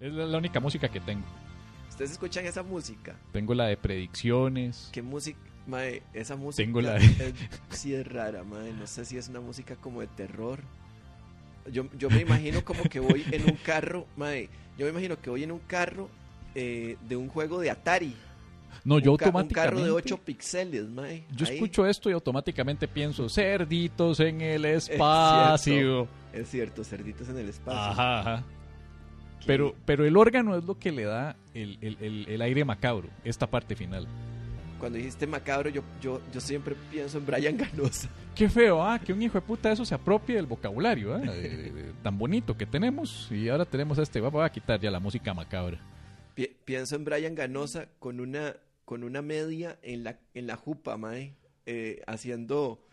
Es la, la única música que tengo. ¿Ustedes escuchan esa música? Tengo la de predicciones. ¿Qué música? Mae, esa música Tengo la- es- sí es rara, mae. No sé si es una música como de terror. Yo, yo me imagino como que voy en un carro, mae. Yo me imagino que voy en un carro eh, de un juego de Atari. No, yo ca- un automáticamente. carro de 8 pixeles, mae. Yo Ahí. escucho esto y automáticamente pienso cerditos en el espacio. Es cierto, cerditos en el espacio. Ajá, ajá. Pero, pero el órgano es lo que le da el, el- el- el aire macabro, esta parte final. Cuando dijiste macabro, yo, yo, yo siempre pienso en Brian Ganosa. Qué feo, ah, que un hijo de puta eso se apropie del vocabulario, de- de- de- tan bonito que tenemos. Y ahora tenemos este, voy a quitar ya la música macabra. Pi- pienso en Brian Ganosa con una, con una media en la, en la jupa, mae, eh, haciendo,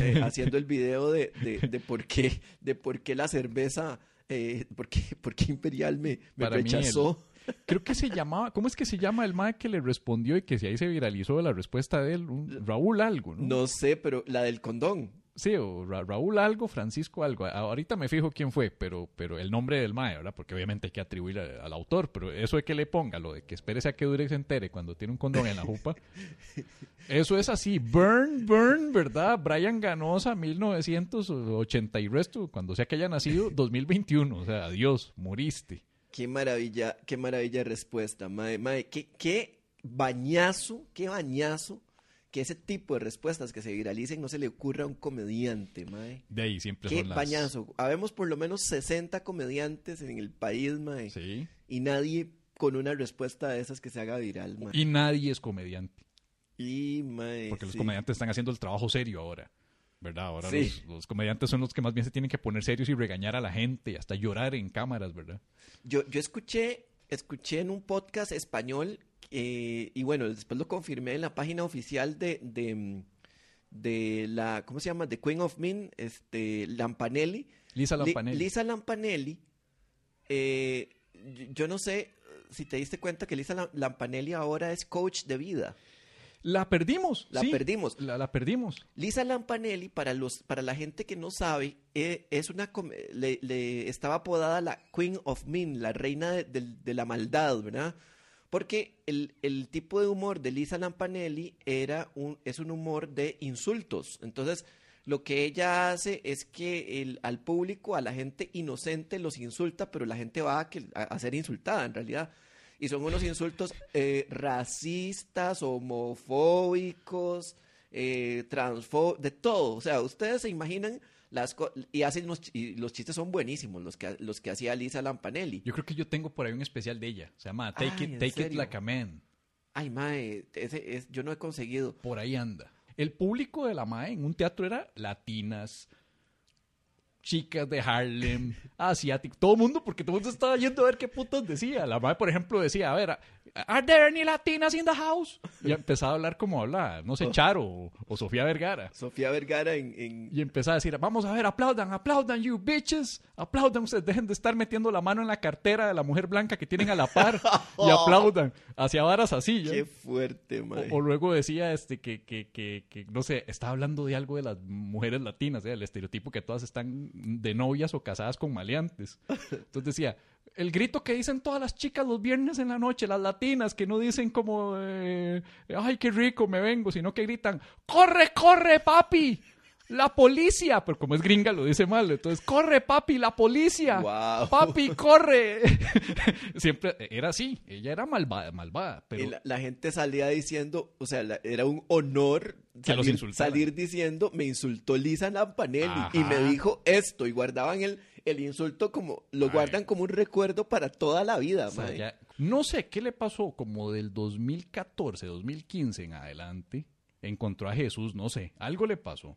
eh, haciendo el video de, de, de por qué, de por qué la cerveza, eh, por qué, por qué Imperial me, rechazó. Creo que se llamaba, ¿cómo es que se llama el mae que le respondió y que si ahí se viralizó la respuesta de él? Un- Raúl algo, ¿no? No sé, pero la del condón. Sí, o Ra- Raúl algo, Francisco algo. Ahorita me fijo quién fue, pero, pero el nombre del mae, ¿verdad? Porque obviamente hay que atribuir a- al autor, pero eso de que le ponga, lo de que espérese a que dure y se entere cuando tiene un condón en la jupa, eso es así. Burn, burn, ¿verdad? Brian Ganosa, 1980 y resto, cuando sea que haya nacido, 2021. O sea, adiós, moriste. Qué maravilla, qué maravilla respuesta, mae, mae, qué, qué bañazo, qué bañazo que ese tipo de respuestas que se viralicen no se le ocurra a un comediante, mae. De ahí siempre Qué son las... bañazo. Habemos por lo menos 60 comediantes en el país, mae. Sí. Y nadie con una respuesta de esas que se haga viral, mae. Y nadie es comediante. Y, mae, Porque los sí. comediantes están haciendo el trabajo serio ahora. ¿Verdad? Ahora Sí. los, los comediantes son los que más bien se tienen que poner serios y regañar a la gente y hasta llorar en cámaras, ¿verdad? Yo, yo escuché, escuché en un podcast español, eh, y bueno, después lo confirmé en la página oficial de, de, de la, ¿cómo se llama? The Queen of Men, este, Lampanelli. Lisa Li- Lampanelli. Lisa Lampanelli, eh, yo- yo no sé si te diste cuenta que Lisa Lam- Lampanelli ahora es coach de vida. La perdimos. La sí, perdimos. La, la perdimos. Lisa Lampanelli, para, los, para la gente que no sabe, eh, es una le, le estaba apodada la Queen of Mean, la reina de, de la maldad, ¿verdad? Porque el, el tipo de humor de Lisa Lampanelli era un, es un humor de insultos. Entonces, lo que ella hace es que el- al público, a la gente inocente, los insulta, pero la gente va a, que- a- ser insultada en realidad. Y son unos insultos eh, racistas, homofóbicos, eh, transfo de todo. O sea, ustedes se imaginan las y hacen unos ch- y los chistes son buenísimos los que los que hacía Lisa Lampanelli. Yo creo que yo tengo por ahí un especial de ella. Se llama Take, Ay, it, ¿en Take it? Like a Man. Ay, mae, ese es yo no he conseguido. Por ahí anda. El público de la MAE en un teatro era latinas, chicas de Harlem, asiáticos, todo el mundo, porque todo el mundo estaba yendo a ver qué putos decía. La MAE, por ejemplo, decía, a ver, ¿Are there any latinas in the house? Y empezaba a hablar como habla, no sé, Charo o, o Sofía Vergara. Sofía Vergara en, en- Y empezaba a decir, vamos a ver, aplaudan, aplaudan, you bitches. Aplaudan ustedes, dejen de estar metiendo la mano en la cartera de la mujer blanca que tienen a la par. y aplaudan. Hacia varas así. ¿ya? qué fuerte, mae. O, o luego decía este que, que, que, que, no sé, estaba hablando de algo de las mujeres latinas, ¿eh? el estereotipo que todas están de novias o casadas con maleantes. Entonces decía, el grito que dicen todas las chicas los viernes en la noche, las latinas, que no dicen como, eh, ay, qué rico, me vengo, sino que gritan, corre, corre, papi. La policía, pero como es gringa lo dice mal, entonces, corre papi, la policía. Papi, corre. Siempre era así, ella era malvada, malvada, pero Y la, la gente salía diciendo, o sea, la- era un honor Que salir, salir diciendo, me insultó Lisa Lampanelli y me dijo esto y guardaban el, el insulto como, lo Ay. guardan como un recuerdo para toda la vida, O sea, mae. ya- no sé qué le pasó, como del 2014, 2015 en adelante, encontró a Jesús, no sé, algo le pasó.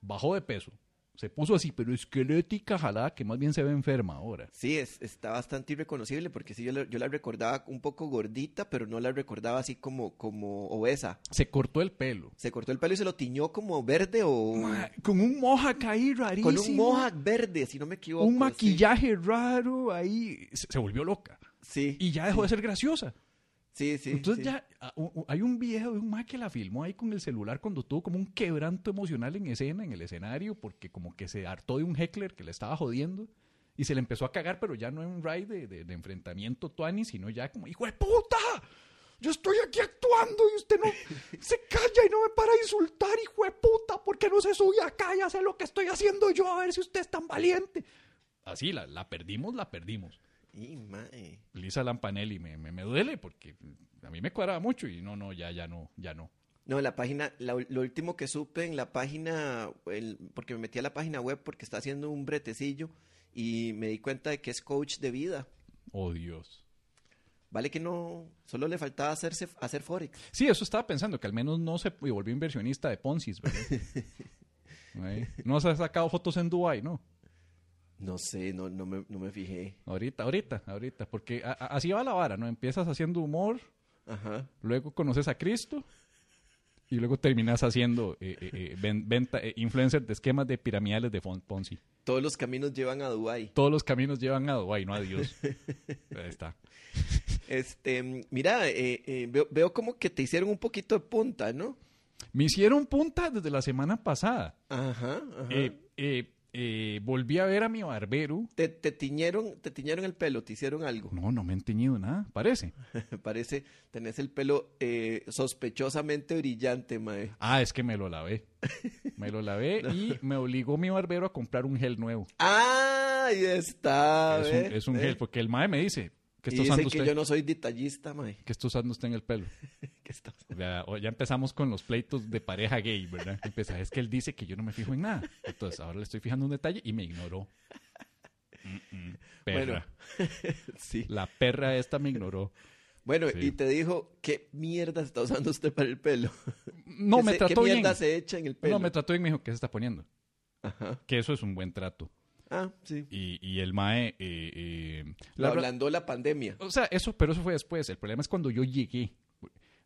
Bajó de peso, se puso así, pero esquelética, jalada, que más bien se ve enferma ahora. Sí, es, está bastante irreconocible porque sí, yo la, yo la recordaba un poco gordita, pero no la recordaba así como, como obesa. Se cortó el pelo. Se cortó el pelo y se lo tiñó como verde o Ma- Con un mohawk ahí rarísimo. con un mohawk verde, si no me equivoco. Un sí. maquillaje raro ahí. Se, se volvió loca. Sí, Y ya dejó de ser graciosa. Sí, sí. Entonces sí. ya ah, hay un video de un ma que la filmó ahí con el celular cuando tuvo como un quebranto emocional en escena, en el escenario, porque como que se hartó de un heckler que le estaba jodiendo Y se le empezó a cagar, pero ya no en un raid de, de, de enfrentamiento tuani, sino ya como, ¡hijo de puta! Yo estoy aquí actuando y usted no se calla y no me para de insultar, hijo de puta, ¿por qué no se sube acá y hace lo que estoy haciendo yo a ver si usted es tan valiente? Así, la, la perdimos, la perdimos. Y, mae. Lisa Lampanelli me, me, me duele porque a mí me cuadraba mucho y no, no, ya, ya no, ya no. No, la página, la- lo último que supe en la página, el- porque me metí a la página web porque está haciendo un bretecillo y me di cuenta de que es coach de vida. Oh, Dios. Vale que no, solo le faltaba hacerse, hacer Forex. Sí, eso estaba pensando, que al menos no se volvió inversionista de Ponzi, ¿verdad? No se ha sacado fotos en Dubai, ¿no? No sé, no, no, me, no me fijé. Ahorita, ahorita, ahorita, porque a- a- así va la vara, ¿no? Empiezas haciendo humor, Ajá. luego conoces a Cristo y luego terminas haciendo eh, eh, eh, ven- venta, eh, influencer de esquemas de piramidales de Ponzi. Todos los caminos llevan a Dubái. Todos los caminos llevan a Dubái, no a Dios. Ahí está. Este, mira, veo, veo como que te hicieron un poquito de punta, ¿no? Me hicieron punta desde la semana pasada. Ajá, ajá. Eh, eh, eh, volví a ver a mi barbero. te, te tiñeron, te tiñeron el pelo, te hicieron algo. No, no me han teñido nada, parece. Parece, tenés el pelo eh, sospechosamente brillante, mae. Ah, es que me lo lavé. Me lo lavé y me obligó mi barbero a comprar un gel nuevo. Ah, ahí está. es, un, es un gel, porque el mae me dice, ¿qué está usando que yo no soy detallista, mae. ¿Qué está usando usted en el pelo? ¿Qué está- Ya, empezamos con los pleitos de pareja gay, ¿verdad? Empezar, es que él dice que yo no me fijo en nada. Entonces ahora le estoy fijando un detalle y me ignoró. Mm, mm, perra. Sí. La perra esta me ignoró. Bueno, Sí. y te dijo, ¿qué mierda está usando usted para el pelo? No, ¿Qué me se- trató ¿Qué bien. mierda se echa en el pelo? No, me trató bien, me dijo, ¿qué se está poniendo? Ajá. Que eso es un buen trato. Ah, sí. Y, y el mae... eh, eh, Lo la- ablandó la pandemia. O sea, eso, pero eso fue después. El problema es cuando yo llegué.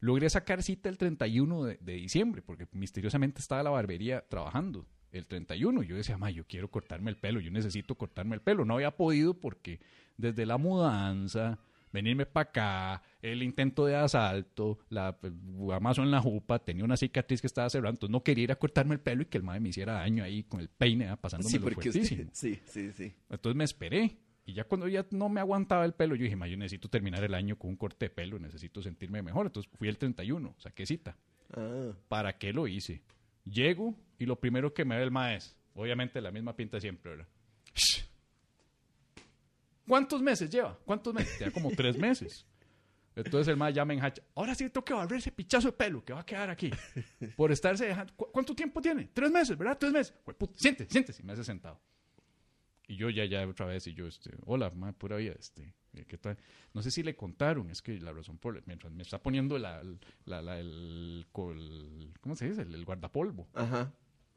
Logré sacar cita el 31 de, de diciembre, porque misteriosamente estaba la barbería trabajando el 31. Yo decía, ma, yo quiero cortarme el pelo, yo necesito cortarme el pelo. No había podido porque desde la mudanza, venirme para acá, el intento de asalto, la pues, guamazo en la jupa, tenía una cicatriz que estaba cerrando, entonces no quería ir a cortarme el pelo y que el madre me hiciera daño ahí con el peine, ah, pasándome Sí, fuertísimo. Sí, sí, sí. Entonces me esperé. Y ya cuando ya no me aguantaba el pelo, yo dije, ma, yo necesito terminar el año con un corte de pelo, necesito sentirme mejor. Entonces fui el 31, saqué cita. Ah, ¿Para qué lo hice? Llego y lo primero que me ve el maestro, obviamente la misma pinta siempre, ¿verdad? ¿Cuántos meses lleva? ¿Cuántos meses? Ya como tres meses. Entonces el maestro ya me enhacha. Ahora sí tengo que barrer ese pichazo de pelo que va a quedar aquí. Por estarse dejando. ¿Cu- ¿Cuánto tiempo tiene? Tres meses, ¿verdad? Tres meses. Jueputa, Siéntese, siéntese. Y me hace sentado. Y yo ya, ya otra vez, y yo, este, hola, ma, pura vida, este, eh, ¿qué tal? No sé si le contaron, es que la razón por, mientras me está poniendo la, la, la- el, col- ¿cómo se dice? El, el guardapolvo. ajá.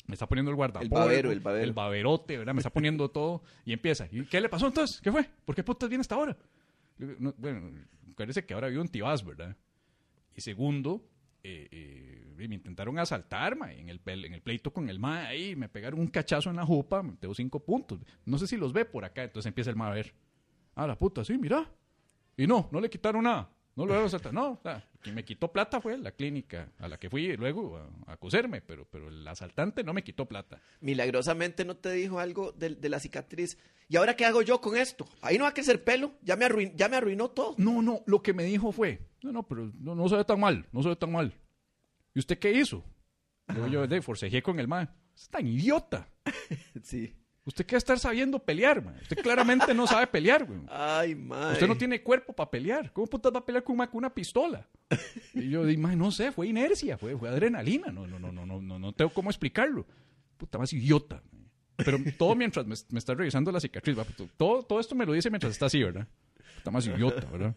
Me está poniendo el guardapolvo. babero, el babero. El baberote, ¿verdad? Me está poniendo todo y empieza. ¿Y qué le pasó entonces? ¿Qué fue? ¿Por qué putas viene hasta ahora? No, bueno, parece que ahora vivo en Tibás, ¿verdad? Y segundo, eh, eh, me intentaron asaltar, ma, en el, en el pleito con el ma ahí, me pegaron un cachazo en la jupa, me tengo cinco puntos. No sé si los ve por acá, entonces empieza el ma a ver. Ah, la puta, sí, mira. Y no, no le quitaron nada. No lo dieron asaltar. No, o sea, quien me quitó plata fue la clínica a la que fui luego a, a coserme, pero, pero el asaltante no me quitó plata. Milagrosamente no te dijo algo de la cicatriz. ¿Y ahora qué hago yo con esto? Ahí no va a crecer pelo. Ya me, arruin- ya me arruinó todo. No, no, lo que me dijo fue, no, no, pero no, no se ve tan mal, no se ve tan mal. ¿Y usted qué hizo? Luego yo de forcejeé con el man. Es tan idiota. Sí. Usted qué estar sabiendo pelear, man. Usted claramente no sabe pelear, güey. Ay, madre. Usted no tiene cuerpo para pelear. ¿Cómo putas va a pelear con una, con una pistola? Y yo dije, "Mae, no sé, fue inercia, fue, fue adrenalina. No, no, no, no, no, no, no tengo cómo explicarlo. Puta más idiota. mae. Pero todo mientras me, está revisando la cicatriz, pues, todo, todo esto me lo dice mientras está así, ¿verdad? Puta más idiota, ¿verdad?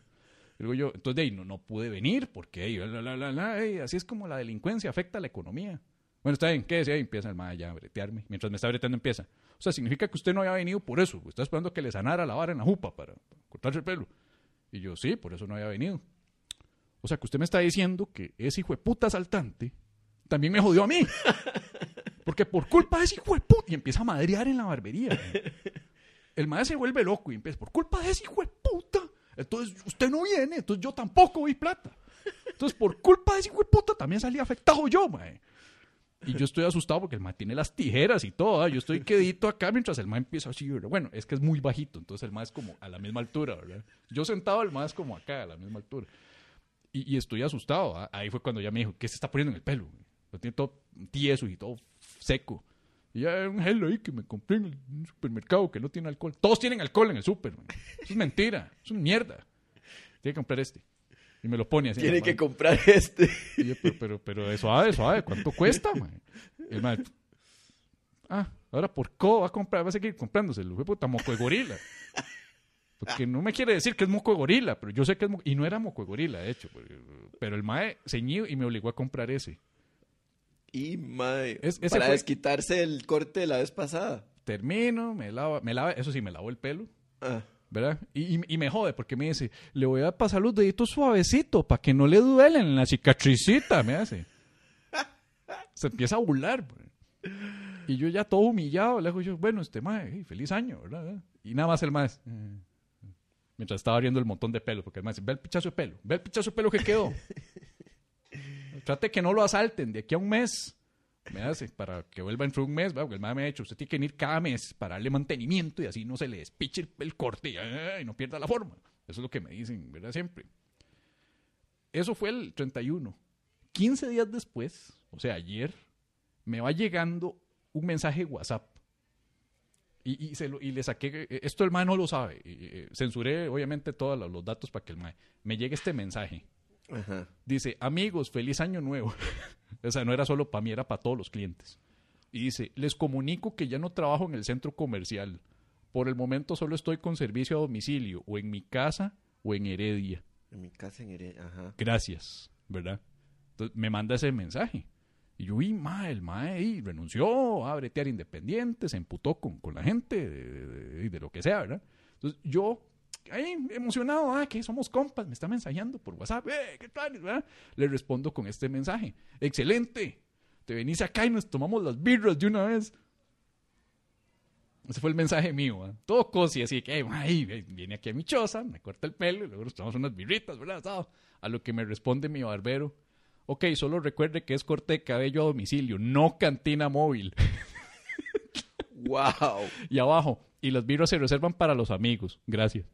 Digo yo, entonces de ahí no, no pude venir porque ey, la, la, la, así es como la delincuencia afecta a la economía. Bueno, está bien, ¿qué decía? Ahí empieza el mae ya a bretearme. Mientras me está breteando empieza. O sea, significa que usted no había venido por eso. Está esperando que le sanara la vara en la jupa para cortarse el pelo. Y yo, sí, por eso no había venido. O sea, que usted me está diciendo que ese hijo de puta asaltante también me jodió a mí. Porque por culpa de ese hijo de puta. Y empieza a madrear en la barbería. El madre se vuelve loco y empieza, por culpa de ese hijo de puta. Entonces usted no viene, entonces yo tampoco vi plata. Entonces por culpa de ese hijo de puta también salí afectado yo, mae. Y yo estoy asustado porque el mae tiene las tijeras y todo. ¿ah? Yo estoy quedito acá mientras el mae empieza así, ¿verdad? Bueno, es que es muy bajito, entonces el mae es como a la misma altura, ¿verdad? Yo sentado, el mae es como acá, a la misma altura. Y, y estoy asustado. ¿ah? Ahí fue cuando ya me dijo, ¿qué se está poniendo en el pelo? Lo tiene todo tieso y todo seco. Y ya un gel ahí que me compré en el supermercado que no tiene alcohol. Todos tienen alcohol en el super. man. Eso es mentira. Eso es mierda. Tiene que comprar este. Y me lo pone así. Tiene que comprar este. Y yo, pero, pero, pero de suave, suave, ¿cuánto cuesta, man? Y el ah, ahora por qué va a comprar, va a seguir comprándoselo, fue puta moco de gorila. Porque no me quiere decir que es moco de gorila, pero yo sé que es moco, y no era moco de gorila, de hecho, porque- pero el mae ceñido y me obligó a comprar ese. Y, Es- ese para fue- desquitarse el corte de la vez pasada. Termino, me lava, me lava, eso sí, me lavó el pelo, Ah. ¿verdad? Y, y- y me jode porque me dice, le voy a pasar los deditos suavecito para que no le duelen en la cicatricita, me hace. Se empieza a burlar. pues. Y yo ya todo humillado, le digo yo, bueno, este mae, feliz año, ¿verdad? Y nada más el más. Mientras estaba abriendo el montón de pelo, porque el mae dice, ve el pichazo de pelo, ve el pichazo de pelo que quedó. Trate que no lo asalten de aquí a un mes. Me hace, para que vuelva dentro de un mes, porque el mae me ha dicho, usted tiene que venir cada mes para darle mantenimiento y así no se le despiche el, corte y, eh, y no pierda la forma. Eso es lo que me dicen, ¿verdad? Siempre. Eso fue el 31. 15 días después, o sea, ayer, me va llegando un mensaje WhatsApp. Y, se lo- y le saqué, eh, esto el mae no lo sabe. Y, eh, censuré obviamente todos los datos para que el mae me llegue este mensaje. Ajá. Dice, amigos, feliz año nuevo. o sea, no era solo para mí, era para todos los clientes. Y dice, les comunico que ya no trabajo en el centro comercial. Por el momento solo estoy con servicio a domicilio, o en mi casa, o en Heredia. En mi casa en Heredia. Ajá. Gracias, ¿verdad? Entonces me manda ese mensaje. Y yo vi, ma, el mae ahí renunció a bretear independiente, se emputó con, con la gente de, de- de- de lo que sea, ¿verdad? Entonces yo, ahí emocionado, ah, que somos compas, me está mensajeando por WhatsApp, eh, ¿qué tal? ¿verdad? Le respondo con este mensaje, excelente, te venís acá y nos tomamos las birras de una vez. Ese fue el mensaje mío, ¿ah? todo cosi, así que, "Eh, ay, ve- viene aquí a mi choza, me corta el pelo y luego nos tomamos unas birritas, ¿verdad? A lo que me responde mi barbero, ok, solo recuerde que es corte de cabello a domicilio, no cantina móvil. ¡Wow! Y abajo, y las birras se reservan para los amigos, gracias.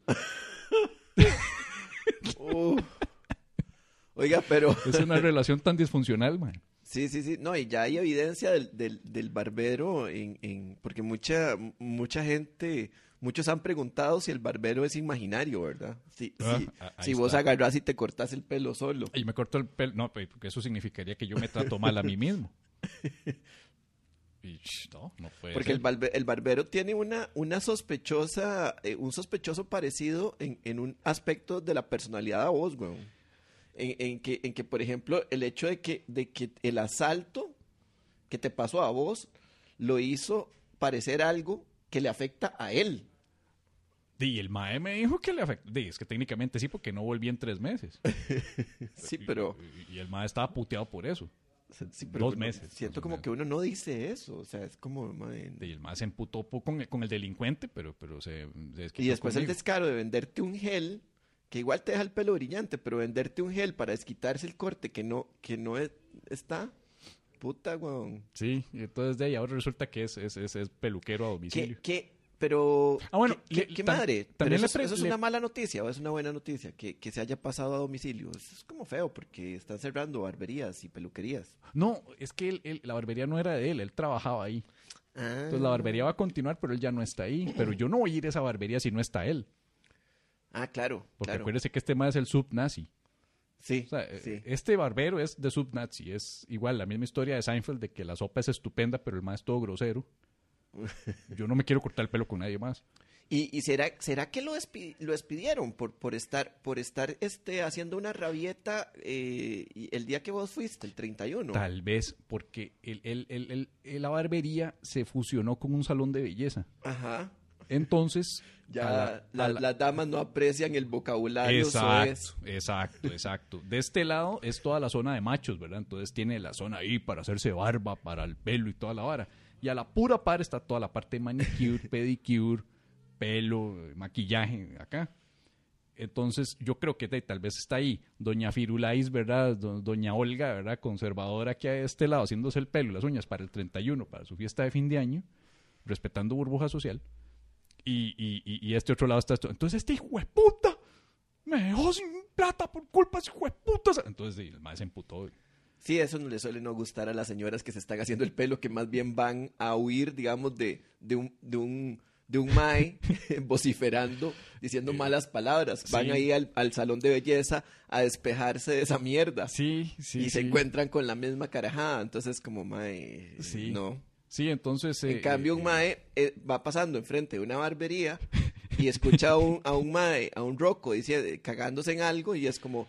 Oiga, pero. Es una relación tan disfuncional, man. Sí, sí, sí. No, y ya hay evidencia del, del, del barbero en, en- porque mucha, mucha gente, muchos han preguntado si el barbero es imaginario, ¿verdad? Si, Ah, si- ah, si vos está. agarrás y te cortas el pelo solo. Y me corto el pelo, no, pues, porque eso significaría que yo me trato mal a mí mismo. Y, no, no puede Porque ser. el, barbe- el barbero tiene una, una sospechosa, eh, un sospechoso parecido en, en un aspecto de la personalidad a vos, weón. En, en que, en que, por ejemplo, el hecho de que, de que el asalto que te pasó a vos lo hizo parecer algo que le afecta a él. Y el mae me dijo que le afectó. Es que técnicamente sí, porque no volví en tres meses. Sí, pero, Y, y el mae estaba puteado por eso. Sí, pero Dos meses, siento más como que uno no dice eso. O sea, es como... mae, Y el mae se emputó con, con el delincuente, pero, pero se, se Y después el descaro de venderte un gel, que igual te deja el pelo brillante, pero venderte un gel para desquitarse el corte que no, que no es- está, puta, weón. Sí, entonces de ahí ahora resulta que es, es, es, es peluquero a ¿Qué, domicilio. qué, pero, Ah, bueno, qué, qué- madre? Pero también eso, le es- pre- eso es una mala noticia o es una buena noticia, que, que se haya pasado a domicilio. Eso es como feo, porque están cerrando barberías y peluquerías. No, es que él- él- la barbería no era de él, él trabajaba ahí. Ah, Entonces la barbería va a continuar, pero él ya no está ahí. Pero yo no voy a ir a esa barbería si no está él. ah, claro, Porque claro. acuérdese que este mae es el sub-nazi. Sí, O sea, eh, sí. este barbero es de sub-nazi. Es igual la misma historia de Seinfeld de que la sopa es estupenda, pero el mae es todo grosero. Yo no me quiero cortar el pelo con nadie más. ¿Y, y será, será que lo, despi- lo despidieron por, por estar, por estar este, haciendo una rabieta eh, el día que vos fuiste, el 31? Tal vez porque el, el- el- el- la barbería se fusionó con un salón de belleza. Ajá. Entonces, Ya a la- la- a la- las damas no aprecian el vocabulario Exacto, soez. exacto, exacto. De este lado es toda la zona de machos, ¿verdad? Entonces tiene la zona ahí para hacerse barba, para el pelo y toda la vara. Y a la pura par está toda la parte de manicure, pedicure, pelo, maquillaje, acá. Entonces, yo creo que tal vez está ahí doña Firulais, ¿verdad? Do- doña Olga, ¿verdad? Conservadora aquí a este lado, haciéndose el pelo y las uñas para el 31, para su fiesta de fin de año, respetando burbuja social. Y, y, este otro lado está. Entonces, este hijo de puta me dejó sin plata por culpa de ese hijo de puta. Entonces, el mae se emputó. Sí, eso no le suele no gustar a las señoras que se están haciendo el pelo, que más bien van a huir, digamos, de, de un, de un, de un mae vociferando, diciendo malas palabras. Van Sí. ahí al, al salón de belleza a despejarse de esa mierda. Sí, sí. y se encuentran con la misma carajada. Entonces, como mae, Sí. no. Sí, entonces. En eh, cambio, eh, un mae eh, va pasando enfrente de una barbería y escucha a un, a un mae, a un roco, dice, cagándose en algo y es como,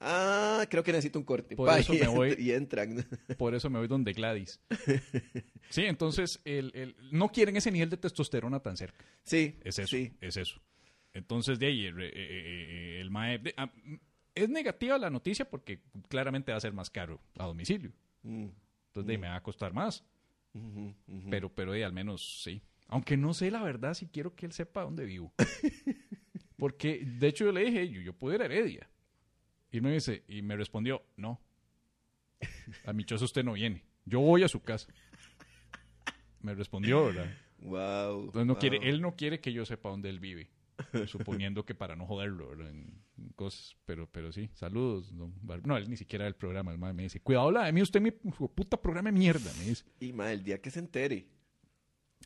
ah, creo que necesito un corte. Por Pa, eso y, me voy. y entran. Por eso me voy donde Gladys. Sí, entonces el, el- no quieren ese nivel de testosterona tan cerca. Sí, Es eso, sí. es eso. Entonces de ahí el, eh, eh, eh, el mae- de- ah, es negativa la noticia porque claramente va a ser más caro a domicilio. Mm, Entonces de ahí me va a costar más. Pero, pero de ahí al menos sí. Aunque no sé la verdad si quiero que él sepa dónde vivo. Porque de hecho yo le dije, yo, yo puedo ir a Heredia. Y me dice, y me respondió, no. A mi choza usted no viene. Yo voy a su casa. Me respondió, ¿verdad? Wow. Entonces no wow. quiere, él no quiere que yo sepa dónde él vive. Suponiendo que para no joderlo, ¿verdad? En, cosas. Pero, pero sí, saludos. Bar- No, él ni siquiera el programa. El mae me dice, cuidado la de mí, usted mi puta programa de mierda. Me dice. Y ma, el día que se entere.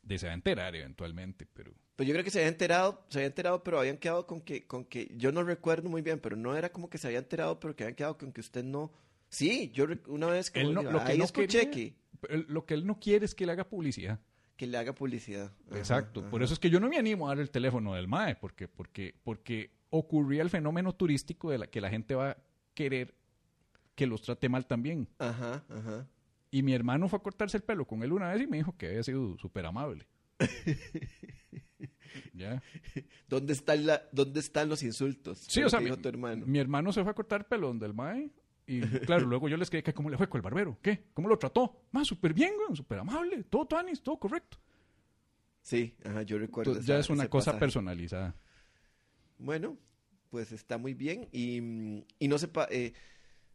De se va a enterar eventualmente, pero. Pues yo creo que se había enterado, se había enterado, pero habían quedado con que, con que, yo no recuerdo muy bien, pero no era como que se había enterado, pero que habían quedado con que usted no. Sí, yo una vez que Él no- lo que ahí no escuché quería- que, él- lo que él no quiere es que le haga publicidad. que le haga publicidad. Ajá, Exacto. Por eso es que yo no me animo a dar el teléfono del MAE, porque, porque, porque ocurría el fenómeno turístico de la que la gente va a querer que los trate mal también. Ajá, ajá. Y mi hermano fue a cortarse el pelo con él una vez y me dijo que había sido súper amable. ya. ¿Dónde, está la, ¿Dónde están los insultos? Sí, o sea, mi, tu hermano. mi hermano se fue a cortar el pelo donde el mae. Y claro, luego yo les quedé que cómo le fue con el barbero. ¿Qué? ¿Cómo lo trató? Más súper bien, güey, súper amable, todo tuanis, todo correcto. Sí, ajá, yo recuerdo. Entonces, ya es una cosa pasaje. personalizada. Bueno, pues está muy bien. Y, y no, se pa- eh,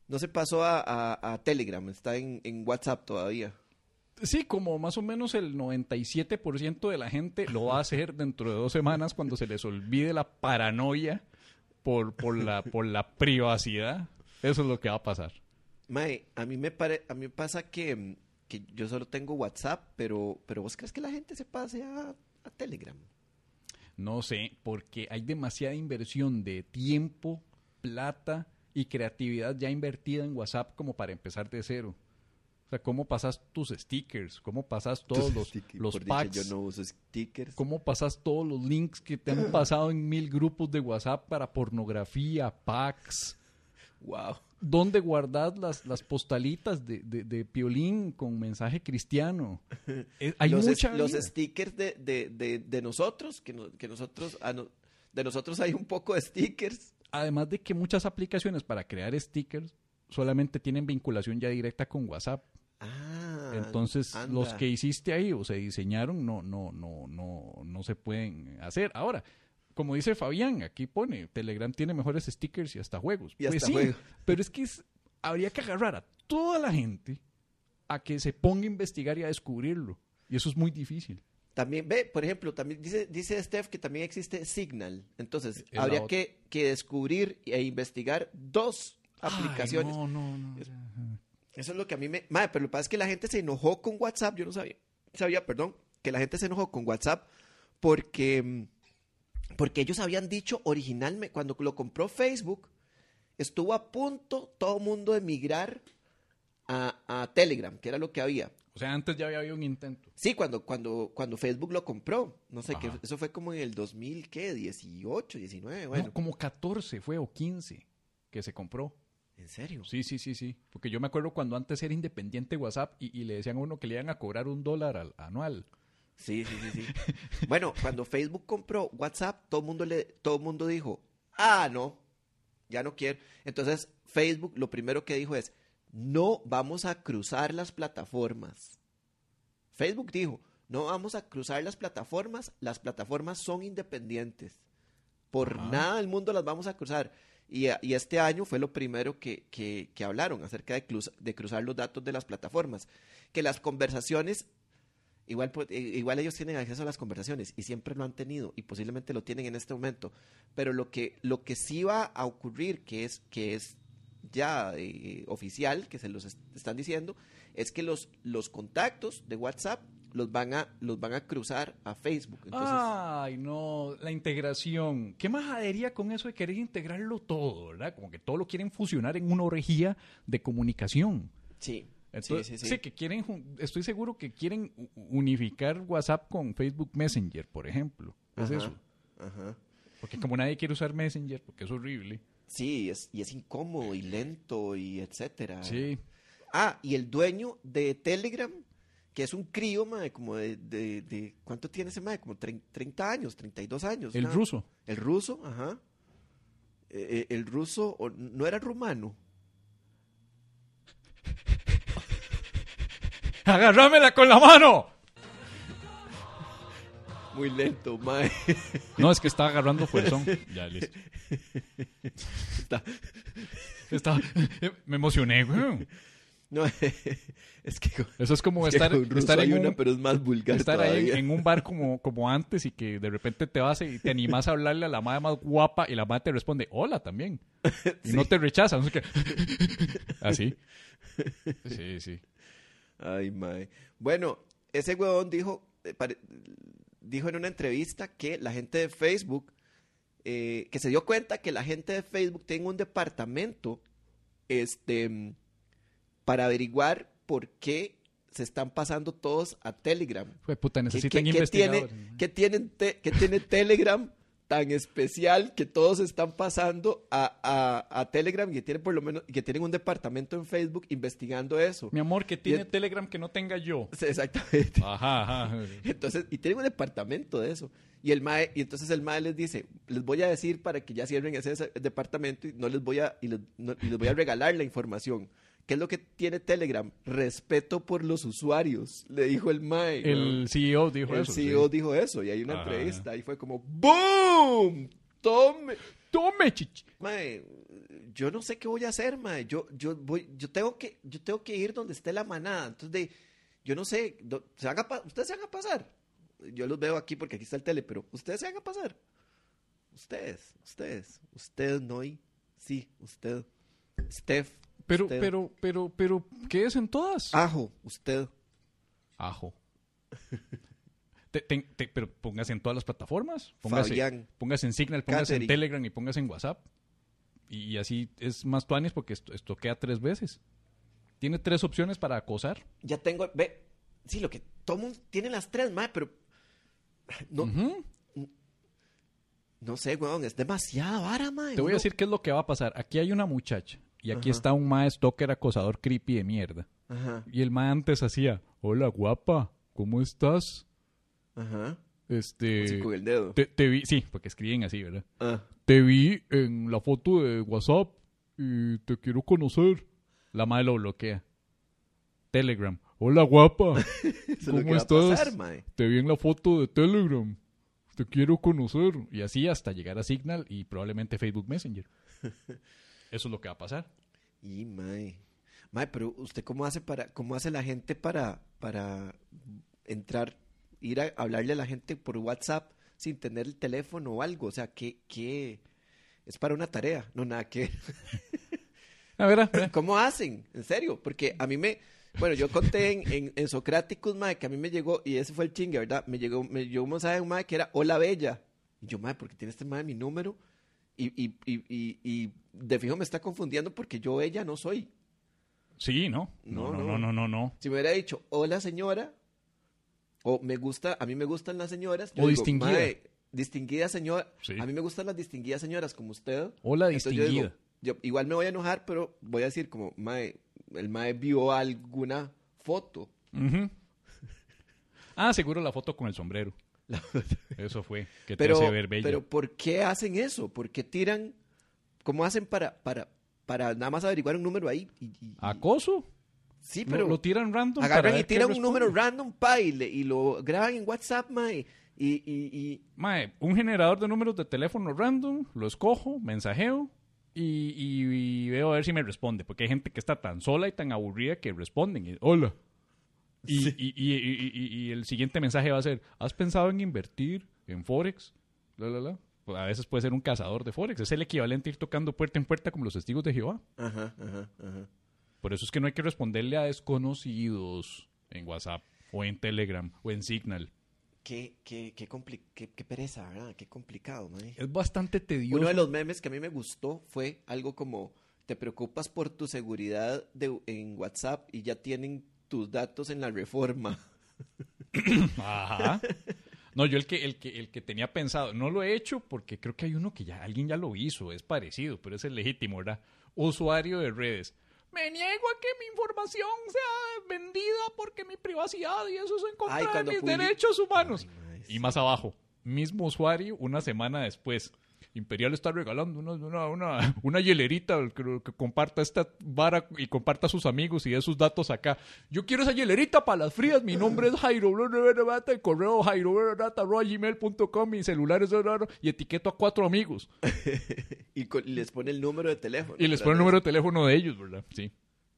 no se pasó a, a- a Telegram, está en, en WhatsApp todavía. Sí, como más o menos el 97% de la gente lo va a hacer dentro de dos semanas cuando se les olvide la paranoia por, por, la, por la privacidad. Eso es lo que va a pasar. Mae, a mí me, pare, a mí me pasa que, que yo solo tengo WhatsApp, pero, pero ¿vos crees que la gente se pase a, a Telegram? No sé, porque hay demasiada inversión de tiempo, plata y creatividad ya invertida en WhatsApp como para empezar de cero. Sea, ¿cómo pasas tus stickers? ¿Cómo pasas todos los, packs? yo no uso stickers. ¿Cómo pasas todos los links que te han pasado en mil grupos de WhatsApp para pornografía, packs? Wow. ¿Dónde guardas las, las postalitas de, de, de Piolín con mensaje cristiano? Eh, hay los, mucha es- los stickers de, de, nosotros, que, no- que nosotros, ah, no, de nosotros hay un poco de stickers. Además de que muchas aplicaciones para crear stickers solamente tienen vinculación ya directa con WhatsApp. Ah, Entonces, anda. los que hiciste ahí o se diseñaron no, no, no, no, no se pueden hacer. Ahora, como dice Fabián, aquí pone, Telegram tiene mejores stickers y hasta juegos. Y Pues hasta sí, pero es que es- habría que agarrar a toda la gente a que se ponga a investigar y a descubrirlo. Y eso es muy difícil. También, ve, por ejemplo, también dice, dice Steph que también existe Signal. Entonces, Es habría que, que descubrir e investigar dos aplicaciones. No, no, no. Es- Eso es lo que a mí me... Madre, pero lo que pasa es que la gente se enojó con WhatsApp. Yo no sabía, sabía, perdón, que la gente se enojó con WhatsApp porque, mm, porque ellos habían dicho originalmente, cuando lo compró Facebook, estuvo a punto todo el mundo de migrar a, a Telegram, que era lo que había. O sea, antes ya había habido un intento. Sí, cuando, cuando, cuando Facebook lo compró. No sé, que Ajá. eso fue como en el 2000, ¿qué? 18, 19, bueno. No, como 14 fue o 15 que se compró. ¿En serio? Sí, sí, sí, sí. Porque yo me acuerdo cuando antes era independiente WhatsApp y, y le decían a uno que le iban a cobrar un dólar al, anual. Sí, sí, sí, sí. bueno, cuando Facebook compró WhatsApp, todo el mundo le, todo mundo dijo, ah, no, ya no quiero. Entonces, Facebook lo primero que dijo es, no vamos a cruzar las plataformas. Facebook dijo, no vamos a cruzar las plataformas, las plataformas son independientes. Por Ajá. nada del mundo las vamos a cruzar. Y, este año fue lo primero que, que- hablaron acerca de, cruz- de cruzar los datos de las plataformas. Que las conversaciones, igual, pues, eh, igual ellos tienen acceso a las conversaciones y siempre lo han tenido y posiblemente lo tienen en este momento. Pero lo que, lo que sí va a ocurrir, que es, que es ya eh, oficial, que se los est- están diciendo, es que los, los contactos de WhatsApp los van a, los van a cruzar a Facebook. Entonces, Ay, no, la integración. ¿Qué majadería con eso de querer integrarlo todo, verdad? Como que todo lo quieren fusionar en una orgía de comunicación. sí, Entonces, sí, sí, sí. que quieren, estoy seguro que quieren unificar WhatsApp con Facebook Messenger, por ejemplo. Es Ajá, eso. ajá. Porque como nadie quiere usar Messenger, porque es horrible. Sí, es, y es incómodo y lento y etcétera. Sí. Ah, y el dueño de Telegram, que es un crío, mae, como de, de, de- ¿cuánto tiene ese mae? Como trein- 30 años, 32 años. El ruso. El ruso, ajá. Eh, eh, el ruso, o- no era rumano. ¡Agárramela con la mano! Muy lento, mae. No, es que estaba agarrando fuerzón. Ya, listo. Está- Estaba- me emocioné, güey. No, es que Eso es como es estar, estar en una, un, pero es más vulgar estar ahí en, en un bar como, como antes y que de repente te vas y te animas a hablarle a la madre más guapa y la madre te responde hola también. Y no te rechaza, no sé qué. Así. Sí, sí. Ay, mae. Bueno, ese huevón dijo, eh, dijo en una entrevista que la gente de Facebook, eh, que se dio cuenta que la gente de Facebook tiene un departamento este, para averiguar por qué se están pasando todos a Telegram. Fue puta, ¿Qué, necesitan qué- qué tiene, investigadores. qué tienen te- qué tiene Telegram tan especial que todos están pasando a, a- a Telegram y que tienen por lo menos que tienen un departamento en Facebook investigando eso? Mi amor, que tiene Y- Telegram que no tenga yo. Exactamente. Ajá, ajá. Entonces, y tienen un departamento de eso. Y el MAE, y entonces el MAE les dice, les voy a decir para que ya cierren ese, ese departamento y no les voy a, y les, no- y les voy a regalar la información. ¿Qué es lo que tiene Telegram? Respeto por los usuarios, le dijo el MAE. El CEO dijo El eso. CEO sí. dijo eso y hay una Ajá. entrevista y fue como ¡Boom! Tome. Tome, chichi. Mae, yo no sé qué voy a hacer, mae. Yo, yo voy, yo tengo que, yo tengo que ir donde esté la manada. Entonces, de, yo no sé, do- se van a ustedes se van a pasar. Yo los veo aquí porque aquí está el tele, pero ustedes se van a pasar. Ustedes, ustedes, ustedes no y sí, usted, Steph, Pero, usted. pero, pero, pero, ¿qué es en todas? Ajo, usted. Ajo. Te- te- te- pero póngase en todas las plataformas. Póngase, Fabián. póngase en Signal, póngase en. Telegram y póngase en WhatsApp. Y, y así es más tuanis porque esto, esto queda tres veces. Tiene tres opciones para acosar. Ya tengo, ve, sí, lo que todo mundo tiene las tres, mae, pero no, no sé, weón, es demasiada vara, mae. Te voy a decir qué es lo que va a pasar. Aquí hay una muchacha y aquí Ajá. está un mae stalker acosador creepy de mierda. Ajá, Y el mae antes hacía, hola guapa, ¿cómo estás? ajá. Este... Así con el dedo. Te, te vi, sí, porque escriben así, ¿verdad? Ah. Te vi en la foto de WhatsApp y te quiero conocer. La madre lo bloquea. Telegram. Hola guapa. ¿Cómo estás? pasar. Te vi en la foto de Telegram. Te quiero conocer. Y así hasta llegar a Signal y probablemente Facebook Messenger. Eso es lo que va a pasar. Y, mae. Mae, pero usted cómo hace para, cómo hace la gente para, para entrar, ir a hablarle a la gente por WhatsApp sin tener el teléfono o algo? O sea, ¿qué, qué? Es para una tarea, no nada que. A ver, a ver. ¿Cómo hacen? En serio, porque a mí me, bueno, yo conté en, en, en Socráticos, mae, que a mí me llegó, y ese fue el chingue, ¿verdad? Me llegó, me llegó un mensaje de un mae que era Hola Bella. Y yo, mae, porque tiene este mae mi número? Y, y, y, y, de fijo me está confundiendo porque yo ella no soy. Sí, ¿no? No, No, no, no. no, no. Si me hubiera dicho, hola señora, o me gusta, a mí me gustan las señoras. O distinguida. "Mae, distinguida señora. Sí. A mí me gustan las distinguidas señoras como usted. Hola Entonces yo digo, distinguida. yo igual me voy a enojar, pero voy a decir como, mae, el mae vio alguna foto. Ujú. Ah, seguro la foto con el sombrero. Eso fue. Que te Pero, hace ver bella. pero ¿por qué hacen eso? ¿Por qué tiran? ¿Cómo hacen para, para, para nada más averiguar un número ahí? Y- y- y- ¿Acoso? sí, pero lo, tiran random. para agarran y tiran un número random pa, y, le- y lo graban en WhatsApp, mae. Y, y, y Mae, un generador de números de teléfono random, lo escojo, mensajeo y, y- y veo a ver si me responde. Porque hay gente que está tan sola y tan aburrida que responden. y, Hola. Y, y- y- y- y- y el siguiente mensaje va a ser, ¿has pensado en invertir en Forex? La, la, la. Pues a veces puede ser un cazador de Forex. Es el equivalente a ir tocando puerta en puerta como los testigos de Jehová. ajá, ajá, ajá. Por eso es que no hay que responderle a desconocidos en WhatsApp o en Telegram o en Signal. Qué, qué, qué, compli- qué, qué pereza, ¿verdad? Qué complicado. Es bastante tedioso. Uno de los memes que a mí me gustó fue algo como, te preocupas por tu seguridad de, en WhatsApp y ya tienen tus datos en la reforma. Ajá. No, yo el que, el que, el que tenía pensado, no lo he hecho porque creo que hay uno que ya alguien ya lo hizo, es parecido, pero es el legítimo, ¿verdad? Usuario de redes. Me niego a que mi información sea vendida porque mi privacidad y eso es en contra Ay, de mis derechos humanos. Ay, y más abajo, mismo usuario una semana después. Imperial está regalando una, una, una, una hielerita que, que comparta esta vara y comparta a sus amigos y de sus datos acá. Yo quiero esa hielerita para las frías. Mi nombre es Jairo. El correo jairo gmail.com. Mi celular es y etiqueto a cuatro amigos. Y con- y les pone el número de teléfono. Y les pone el número de teléfono de ellos, ¿verdad? Sí.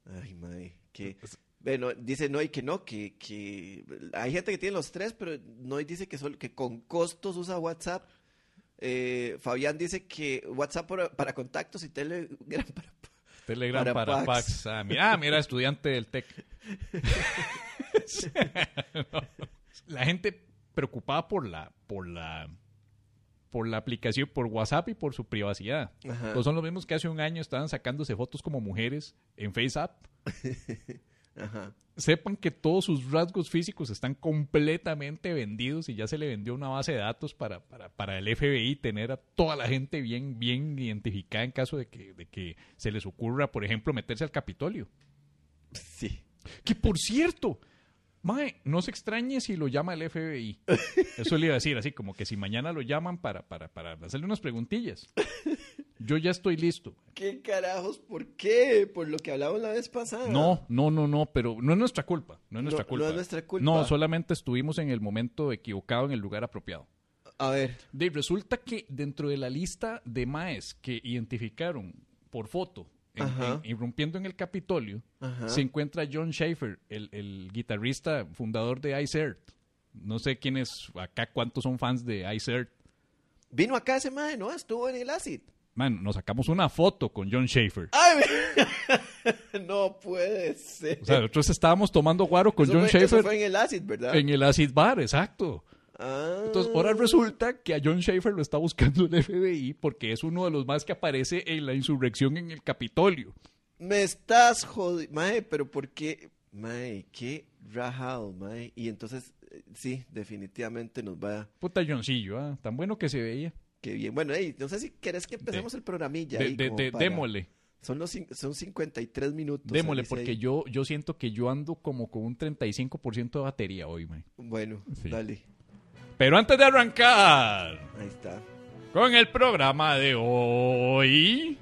Ay, mae, que... Bueno, dice Noy que no, que, que hay gente que tiene los tres, pero Noy dice que, solo, que con costos usa WhatsApp. Eh, Fabián dice que WhatsApp para, para contactos y Telegram para... Telegram Para para, Pax. Pax. Ah, mira, ah, mira, estudiante del TEC. la gente preocupada por la, por la, por la aplicación, por WhatsApp y por su privacidad. Ajá. Pues son los mismos que hace un año estaban sacándose fotos como mujeres en FaceApp. Ajá. Sepan que todos sus rasgos físicos están completamente vendidos y ya se le vendió una base de datos para, para, para el FBI tener a toda la gente bien, bien identificada en caso de que, de que se les ocurra, por ejemplo, meterse al Capitolio. Sí. Que por cierto, Mae, no se extrañe si lo llama el FBI. Eso le iba a decir, así como que si mañana lo llaman para, para, para hacerle unas preguntillas. Yo ya estoy listo. ¿Qué carajos? ¿Por qué? Por lo que hablamos la vez pasada. No, no, no, no, pero no es nuestra culpa. No es nuestra No- no culpa. es nuestra culpa. No, solamente estuvimos en el momento equivocado, en el lugar apropiado. A ver. De, resulta que dentro de la lista de maes que identificaron por foto, en- irrumpiendo en el Capitolio, Ajá. se encuentra John Schaefer, el, el guitarrista fundador de Ice Earth. No sé quiénes, acá cuántos son fans de Ice Earth. Vino acá ese madre, ¿no? Estuvo en el acid. Man, nos sacamos una foto con John Schaefer. No puede ser. O sea, nosotros estábamos tomando guaro con Eso John fue, eso Schaefer fue en el acid, ¿verdad? en el Acid Bar, exacto. Ah. Entonces, ahora resulta que a John Schaefer lo está buscando el FBI porque es uno de los más que aparece en la insurrección en el Capitolio. Me estás jodiendo. Mae, pero ¿por qué? Mae, qué rajado, mae. Y entonces, eh, sí, definitivamente nos va. Puta Johncillo, ah, tan bueno que se veía. Qué bien. Bueno, hey, no sé si querés que empecemos el programilla. De- ahí de- como de- para- Démosle, Son, los, son 53 minutos. démosle, dice porque ahí. yo, yo siento que yo ando como con un 35% de batería hoy, man. Bueno, Sí. dale. Pero antes de arrancar Ahí está. con el programa de hoy,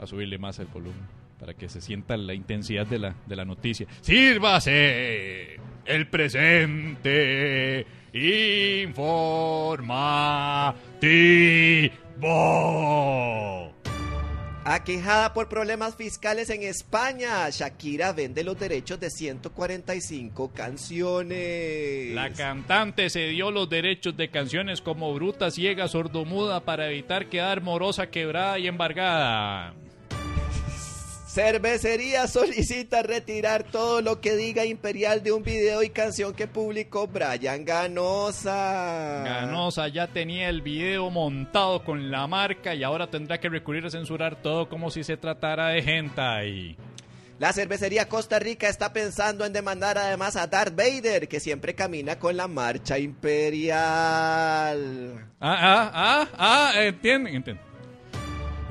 a subirle más el volumen para que se sienta la intensidad de la, de la noticia. Sírvase el presente informativo. Aquejada por problemas fiscales en España, Shakira vende los derechos de 145 canciones. La cantante cedió los derechos de canciones como Bruta, Ciega, Sordomuda para evitar quedar morosa, quebrada y embargada. Cervecería solicita retirar todo lo que diga Imperial de un video y canción que publicó Brian Ganosa. Ganosa ya tenía el video montado con la marca y ahora tendrá que recurrir a censurar todo como si se tratara de hentai. La cervecería Costa Rica está pensando en demandar además a Darth Vader, que siempre camina con la marcha imperial. Ah, ah, ah, ah, entienden, entienden.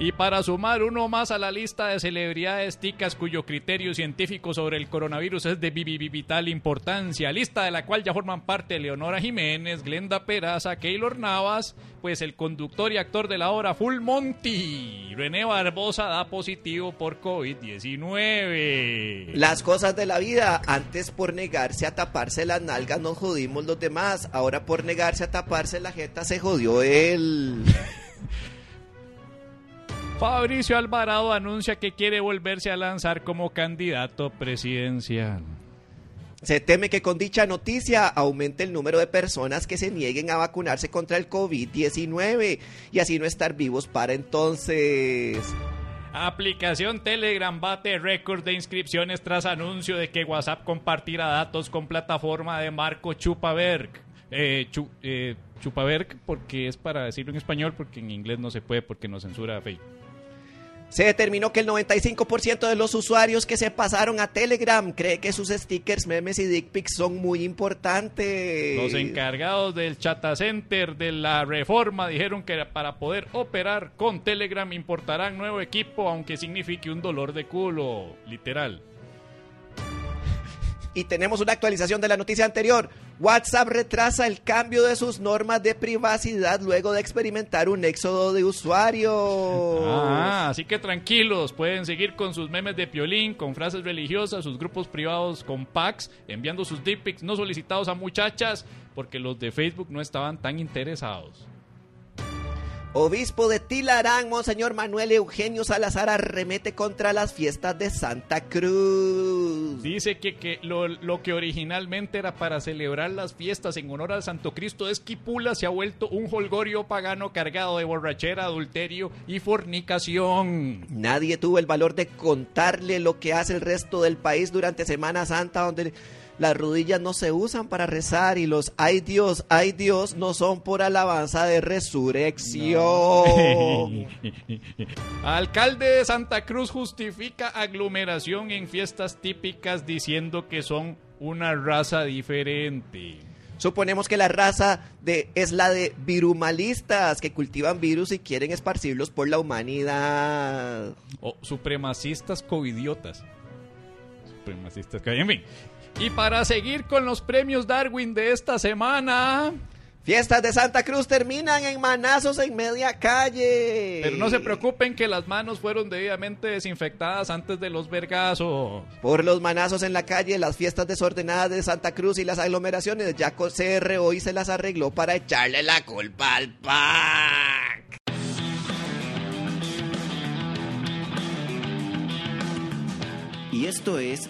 Y para sumar uno más a la lista de celebridades ticas cuyo criterio científico sobre el coronavirus es de vital importancia, lista de la cual ya forman parte Leonora Jiménez, Glenda Peraza, Keylor Navas, pues el conductor y actor de la obra Full Monty, René Barbosa, da positivo por COVID-19. Las cosas de la vida, antes por negarse a taparse las nalgas nos jodimos los demás, ahora por negarse a taparse la jeta se jodió él. Fabricio Alvarado anuncia que quiere volverse a lanzar como candidato presidencial. Se teme que con dicha noticia aumente el número de personas que se nieguen a vacunarse contra el COVID-19 y así no estar vivos para entonces. Aplicación Telegram bate récord de inscripciones tras anuncio de que WhatsApp compartirá datos con plataforma de Marco Chupaberg. Eh, eh, Chupaberg porque es para decirlo en español, porque en inglés no se puede porque nos censura Facebook. Se determinó que el 95% de los usuarios que se pasaron a Telegram cree que sus stickers, memes y dick pics son muy importantes. Los encargados del Chata Center de la reforma dijeron que para poder operar con Telegram importarán nuevo equipo, aunque signifique un dolor de culo, literal. Y tenemos una actualización de la noticia anterior. WhatsApp retrasa el cambio de sus normas de privacidad luego de experimentar un éxodo de usuarios. Ah, así que tranquilos, pueden seguir con sus memes de piolín, con frases religiosas, sus grupos privados con packs, enviando sus dick no solicitados a muchachas, porque los de Facebook no estaban tan interesados. Obispo de Tilarán, Monseñor Manuel Eugenio Salazar arremete contra las fiestas de Santa Cruz. Dice que, lo, que originalmente era para celebrar las fiestas en honor al Santo Cristo de Esquipula se ha vuelto un holgorio pagano cargado de borrachera, adulterio y fornicación. Nadie tuvo el valor de contarle lo que hace el resto del país durante Semana Santa, donde las rodillas no se usan para rezar y los ay Dios, ay Dios no son por alabanza de resurrección. Alcalde de Santa Cruz justifica aglomeración en fiestas típicas diciendo que son una raza diferente. Suponemos que la raza de, es la de virumalistas que cultivan virus y quieren esparcirlos por la humanidad. O supremacistas covidiotas. Supremacistas, en fin. Y para seguir con los premios Darwin de esta semana... Fiestas de Santa Cruz terminan en manazos en media calle. Pero no se preocupen que las manos fueron debidamente desinfectadas antes de los vergazos. Por los manazos en la calle, las fiestas desordenadas de Santa Cruz y las aglomeraciones, ya CR hoy se las arregló para echarle la culpa al PAC. Y esto es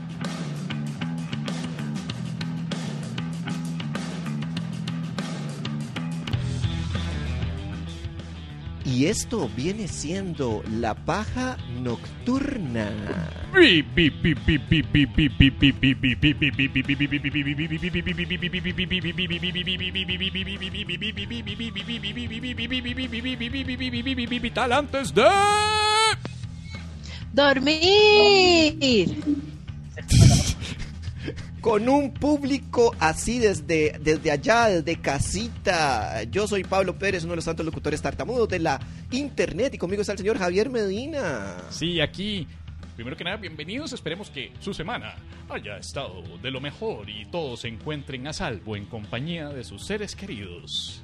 Y esto viene siendo la paja nocturna. antes de dormir con un público así desde, desde allá, desde casita. Yo soy Pablo Pérez, uno de los santos locutores tartamudos de la internet y conmigo está el señor Javier Medina. Sí, aquí. Primero que nada, bienvenidos. Esperemos que su semana haya estado de lo mejor y todos se encuentren a salvo en compañía de sus seres queridos.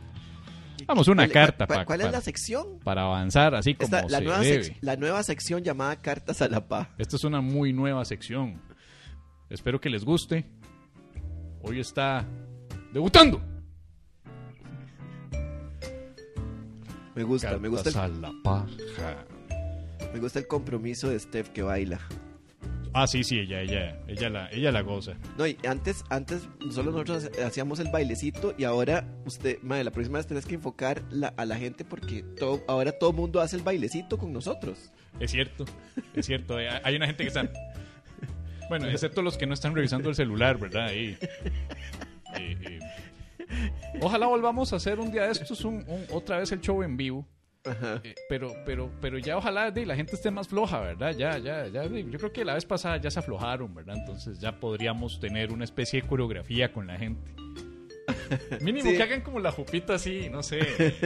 Vamos, una carta. ¿Cuál, cuál es la sección? Para avanzar, así como la, se nueva debe. la nueva sección llamada Cartas a la Paz. Esta es una muy nueva sección. Espero que les guste. Hoy está debutando. Me gusta, me gusta. El, la paja. Me gusta el compromiso de Steph que baila. Ah, sí, sí, ella, ella, ella la, ella la goza. No, y antes, antes solo nosotros hacíamos el bailecito y ahora usted, madre, la próxima vez tenés que enfocar a la gente porque todo, ahora todo el mundo hace el bailecito con nosotros. Es cierto, es cierto. Hay una gente que está bueno, excepto los que no están revisando el celular, ¿verdad? ojalá volvamos a hacer un día de estos un, otra vez el show en vivo. Ajá. Eh, pero, pero, pero ya ojalá de, la gente esté más floja, ¿verdad? Ya, ya, ya. de, Yo creo que la vez pasada ya se aflojaron, ¿verdad? Entonces ya podríamos tener una especie de coreografía con la gente. Mínimo Sí. que hagan como la jupita así, no sé.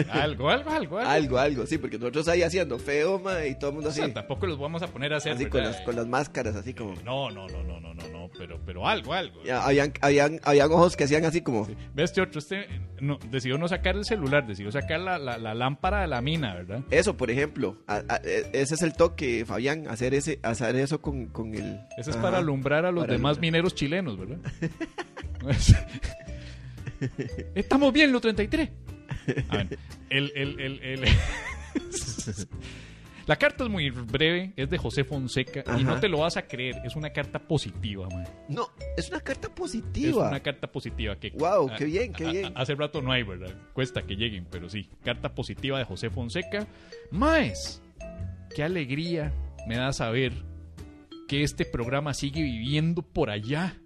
Algo, algo, algo, algo. Algo, algo, sí, porque nosotros ahí haciendo feo, ma, y todo el mundo O así. sea, tampoco los vamos a poner a hacer. así con las, con las máscaras, así como. No, no, no, no, no, no, no, pero, pero algo, algo. Ya, habían, habían, habían ojos que hacían así como. Ve este otro, este no, decidió no sacar el celular, decidió sacar la, la, la lámpara de la mina, ¿verdad? Eso, por ejemplo. A- a- e- ese es el toque, Fabián, hacer ese, hacer eso con, con el. Ese es Ajá. para alumbrar a los Para demás mineros chilenos, ¿verdad? Estamos bien, los 33. A ver, el, el, el, el- La carta es muy breve, es de José Fonseca y no te lo vas a creer, es una carta positiva, man. No, es una carta Es positiva. una carta positiva que... Wow, a- qué bien, qué a- bien. a- hace rato no hay, ¿verdad? Cuesta que lleguen, pero sí. Carta positiva de José Fonseca. Más, qué alegría me da saber que este programa sigue viviendo por allá.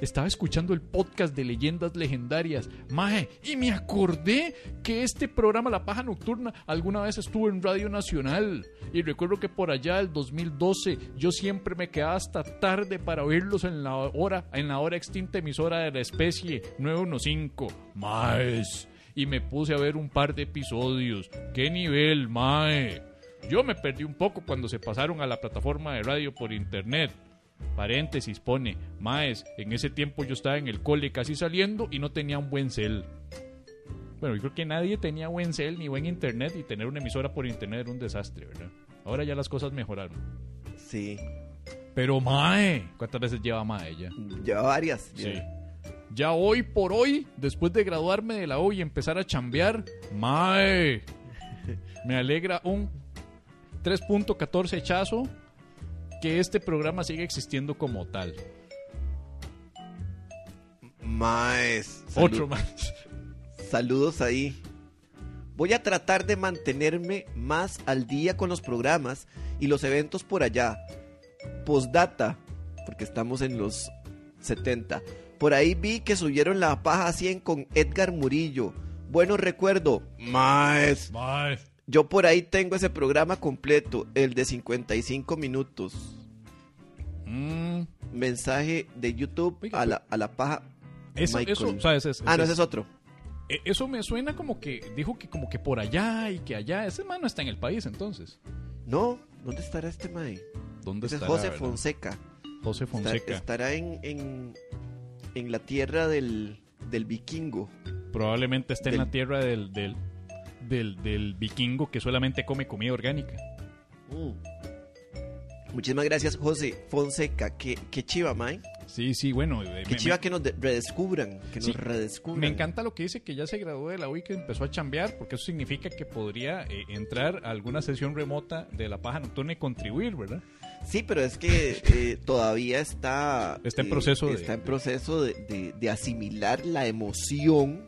Estaba escuchando el podcast de leyendas legendarias, Mae, y me acordé que este programa La Paja Nocturna alguna vez estuvo en Radio Nacional. Y recuerdo que por allá el 2012 yo siempre me quedaba hasta tarde para oírlos en la hora, en la hora extinta emisora de la especie 915. Maes. Y me puse a ver un par de episodios. ¡Qué nivel, Mae! Yo me perdí un poco cuando se pasaron a la plataforma de radio por internet. Paréntesis pone, Maes, en ese tiempo yo estaba en el cole casi saliendo y no tenía un buen cel. Bueno, yo creo que nadie tenía buen cel ni buen internet y tener una emisora por internet era un desastre, ¿verdad? Ahora ya las cosas mejoraron. Sí, Pero Mae, ¿cuántas veces lleva Mae ya? ya varias. ya. Sí. Ya hoy por hoy, después de graduarme de la U y empezar a chambear, Mae, me alegra un 3.14 hechazo que este programa siga existiendo como tal. Maes. salu- Otro más. Saludos ahí. Voy a tratar de mantenerme más al día con los programas y los eventos por allá. Postdata, porque estamos en los 70. Por ahí vi que subieron la paja 100 con Edgar Murillo. Bueno recuerdo. Maes. Mae. Yo por ahí tengo ese programa completo, el de 55 minutos. Mm, Mensaje de YouTube Oiga, a la, a la paja. eso, Michael. eso, o sea, ese es- Ah, no, ese es otro. Eh, Eso me suena como que dijo que como que por allá y que allá. Ese man no está en el país entonces. No, ¿dónde estará este Mae? ¿Dónde Ese es estará, José verdad? Fonseca. José Estar- Fonseca. estará en, en, en la tierra del, del vikingo. Probablemente esté en la tierra del, del, del, del vikingo que solamente come comida orgánica. Mm. Muchísimas gracias, José Fonseca. Qué, qué chiva, Mae. Sí, sí, bueno. eh, Qué me- chiva me- que nos de- redescubran. Que Sí, nos redescubran. Me encanta lo que dice que ya se graduó de la UI que empezó a chambear, porque eso significa que podría eh, entrar a alguna sesión remota de la paja nocturna y contribuir, ¿verdad? Sí, pero es que eh, todavía está... Está en eh, proceso de- Está en proceso de, de- de asimilar la emoción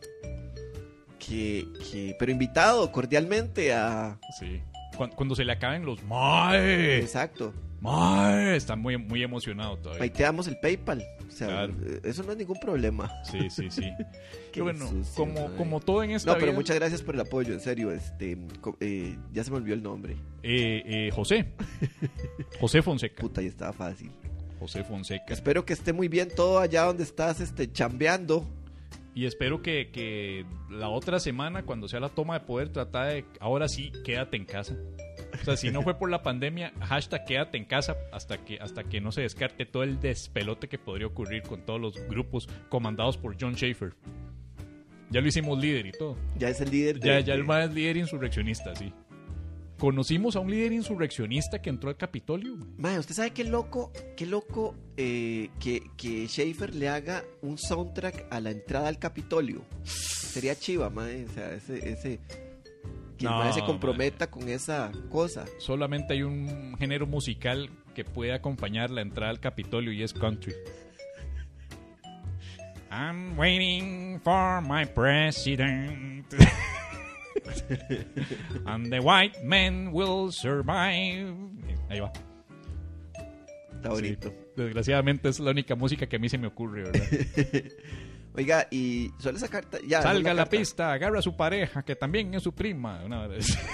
que, que... Pero invitado cordialmente a... Sí. Cuando, cuando se le acaben los ¡Mae! Exacto. ¡Mae! Está muy, muy emocionado Ahí todavía. te damos el PayPal. O sea, Claro. eso no es ningún problema. Sí, sí, sí. Qué bueno, sucio, como, como todo en esta No, pero vida, muchas gracias por el apoyo, en serio. Este, eh, ya se me olvidó el nombre. eh, eh, José. José Fonseca. Puta, ya estaba fácil. José Fonseca. Espero que esté muy bien todo allá donde estás este, chambeando. Y espero que, que la otra semana, cuando sea la toma de poder, trata de, ahora sí, quédate en casa. O sea, si no fue por la pandemia, hashtag quédate en casa hasta que, hasta que no se descarte todo el despelote que podría ocurrir con todos los grupos comandados por John Schaefer. Ya lo hicimos líder y todo. Ya es el líder. de- Ya, ya el más líder insurreccionista, sí. Conocimos a un líder insurreccionista que entró al Capitolio. Mae, ¿usted sabe qué loco? Qué loco eh, que, que Schaefer le haga un soundtrack a la entrada al Capitolio. Sería chiva, mae. O sea, ese. ese que el No, mae se comprometa con esa cosa. Solamente hay un género musical que puede acompañar la entrada al Capitolio y es country. I'm waiting for my president. And the white men will survive. Ahí va. Está bonito. Sí. Desgraciadamente es la única música que a mí se me ocurre, ¿verdad? Oiga, y suele sacar... ta- Ya, esa Salga a la carta. pista, agarra a su pareja, que también es su prima. Una vez.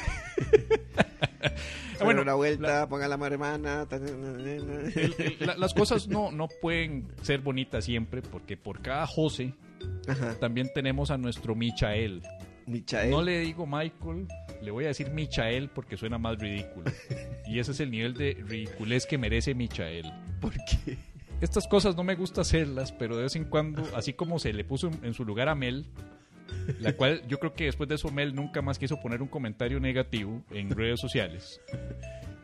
Bueno, una vuelta, ponga la hermana. ta- la- las cosas no, no pueden ser bonitas siempre, porque por cada José Ajá, también tenemos a nuestro Michael. Michael. No le digo Michael, le voy a decir Michael porque suena más ridículo. Y ese es el nivel de ridiculez que merece Michael. ¿Por qué? Estas cosas no me gusta hacerlas, pero de vez en cuando, así como se le puso en, en su lugar a Mel, la cual yo creo que después de eso Mel nunca más quiso poner un comentario negativo en redes sociales.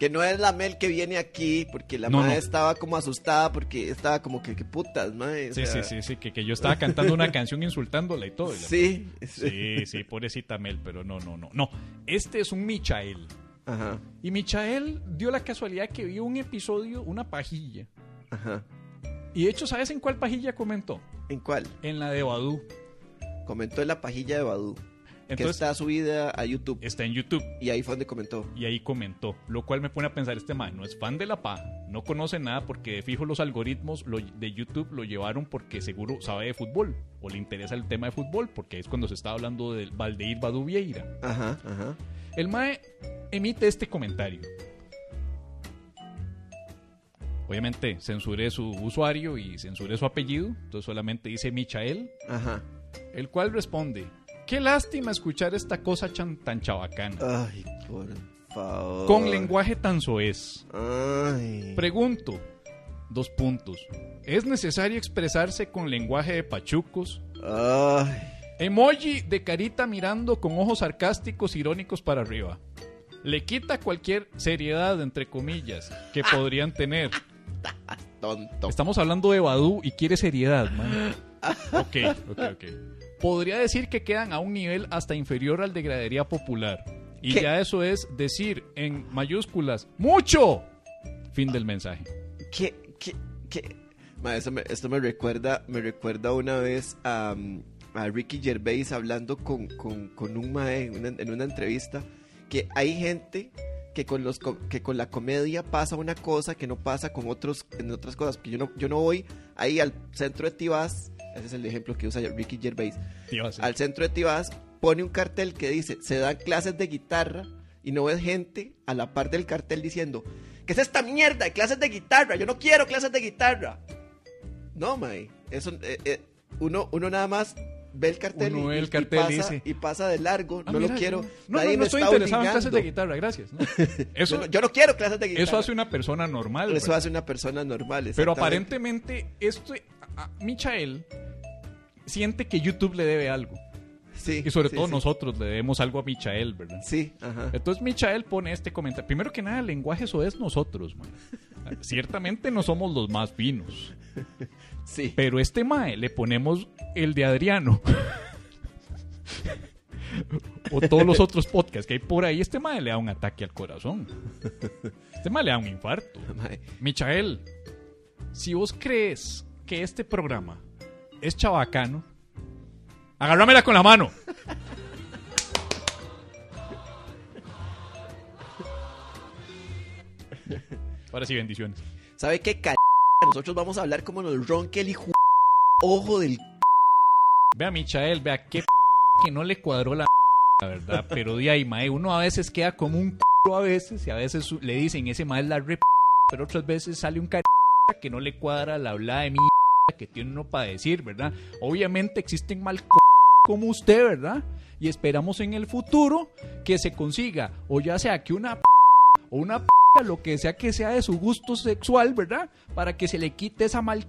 Que no es la Mel que viene aquí, porque la No, madre no. estaba como asustada, porque estaba como que, que putas, madre. o Sí, sea, sí, sí, sí, que, que yo estaba cantando una canción insultándola y todo. y Sí, Sí, sí, pobrecita Mel, pero no, no, no. No, este es un Michael. Ajá, Y Michael dio la casualidad que vio un episodio, una pajilla. ajá. Y de hecho, ¿sabes en cuál pajilla comentó? ¿En cuál? En la de Badu. Comentó en la pajilla de Badu. Que Entonces, está subida a YouTube. está en YouTube. Y ahí fue donde comentó. Y ahí comentó, lo cual me pone a pensar, este man no es fan de la paja, no conoce nada porque de fijo los algoritmos lo- de YouTube lo llevaron porque seguro sabe de fútbol o le interesa el tema de fútbol, porque es cuando se está hablando del Valdeir Badu Vieira. Ajá, ajá. El MAE emite este comentario. Obviamente censuré su usuario y censuré su apellido, entonces solamente dice Michael, Ajá. el cual responde, qué lástima escuchar esta cosa tan chabacana, Ay, por favor. con lenguaje tan soez. Ay. Pregunto, dos puntos, ¿es necesario expresarse con lenguaje de pachucos? Ay. Emoji de carita mirando con ojos sarcásticos irónicos para arriba. Le quita cualquier seriedad, entre comillas, que podrían tener. Tonto. Estamos hablando de Badu y quiere seriedad, man. Ok, ok, ok. Podría decir que quedan a un nivel hasta inferior al de gradería popular. Y ¿Qué? ya eso es decir en mayúsculas, ¡mucho! Fin del mensaje. ¿Qué, qué, qué? Ma, eso me, esto me recuerda, me recuerda una vez a, mm, a Ricky Gervais hablando con, con, con un mae en una, en una entrevista que hay gente que con los que con la comedia pasa una cosa que no pasa con otros en otras cosas porque yo no yo no voy ahí al centro de Tibás ese es el ejemplo que usa Ricky Gervais Dios, al centro de Tibás pone un cartel que dice se dan clases de guitarra y no ves gente a la par del cartel diciendo ¿qué es esta mierda de clases de guitarra? Yo no quiero clases de guitarra. No, May. Eso, eh, eh, uno, uno nada más ve el cartel, Uno y, ve el y cartel y pasa, dice, y pasa de largo. Ah, no mira, lo quiero. No, nadie no, no me estoy está interesado en clases de obligando. guitarra, gracias. ¿no? Yo Eso, no, yo no quiero clases de guitarra. eso hace una persona normal. Eso ¿verdad? hace una persona normal. Pero aparentemente, esto, a- Michael siente que YouTube le debe algo. Sí, Y sobre sí, todo sí. nosotros le debemos algo a Michael, ¿verdad? Sí, ajá. Entonces Michael pone este comentario. Primero que nada, el lenguaje eso es nosotros, man. Ciertamente no somos los más finos. Sí. Pero este Mae le ponemos el de Adriano. o todos los otros podcasts que hay por ahí. Este Mae le da un ataque al corazón. Este Mae le da un infarto. Michael, si vos crees que este programa es chabacano, agárramela con la mano. Ahora sí, bendiciones. ¿Sabe qué? c- Nosotros vamos a hablar como nos ronque el hijo ojo del Vea, Michael, vea qué p que no le cuadró la la verdad. Pero de ahí, mae, uno a veces queda como un c a veces y a veces le dicen ese mae es la re pero otras veces sale un c que no le cuadra la hablada de mierda que tiene uno para decir, ¿verdad? Obviamente existen mal como usted, ¿verdad? Y esperamos en el futuro que se consiga, o ya sea que una p o una p lo que sea que sea de su gusto sexual, ¿verdad? Para que se le quite esa mal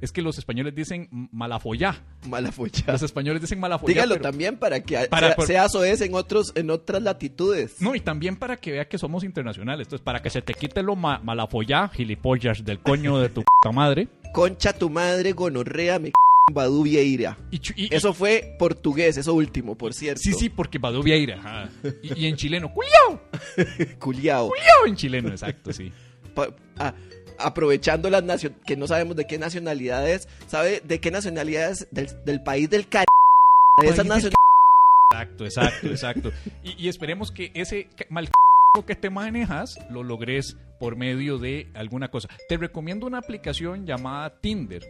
Es que los españoles dicen malafollá. mala folla. Los españoles dicen malafollá. Dígalo pero- también para que Para- sea, por- sea soez en otros en otras latitudes. No, y también para que vea que somos internacionales. Entonces, para que se te quite lo ma- malafollá, gilipollas del coño de tu puta madre. Concha tu madre, gonorrea, me c Badu Vieira. Y- y- Eso fue portugués, eso último, por cierto. sí, sí, porque Badu Vieira. ajá. Y, y en chileno, ¡culiao! Culiao. ¡culiao! En chileno, exacto, sí. Pa- ah, aprovechando las nacio- que no sabemos de qué nacionalidad es, ¿sabe de qué nacionalidad es? Del, del país del cari... De esa País del nacionalidad. Exacto, exacto, exacto. Y, y esperemos que ese mal que te manejas lo logres por medio de alguna cosa. Te recomiendo una aplicación llamada Tinder,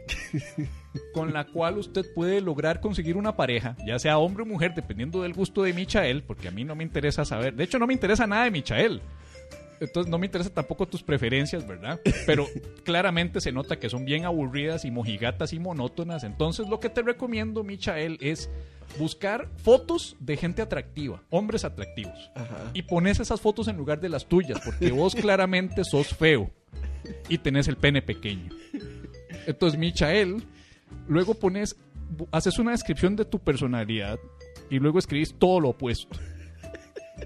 con la cual usted puede lograr conseguir una pareja, ya sea hombre o mujer, dependiendo del gusto de Michael, porque a mí no me interesa saber, de hecho no me interesa nada de Michael. Entonces no me interesa tampoco tus preferencias, ¿verdad? Pero claramente se nota que son bien aburridas y mojigatas y monótonas. Entonces lo que te recomiendo, Michael, es buscar fotos de gente atractiva, hombres atractivos. Ajá. Y pones esas fotos en lugar de las tuyas, porque vos claramente sos feo y tenés el pene pequeño. Entonces, Michael, luego pones, haces una descripción de tu personalidad y luego escribís todo lo opuesto.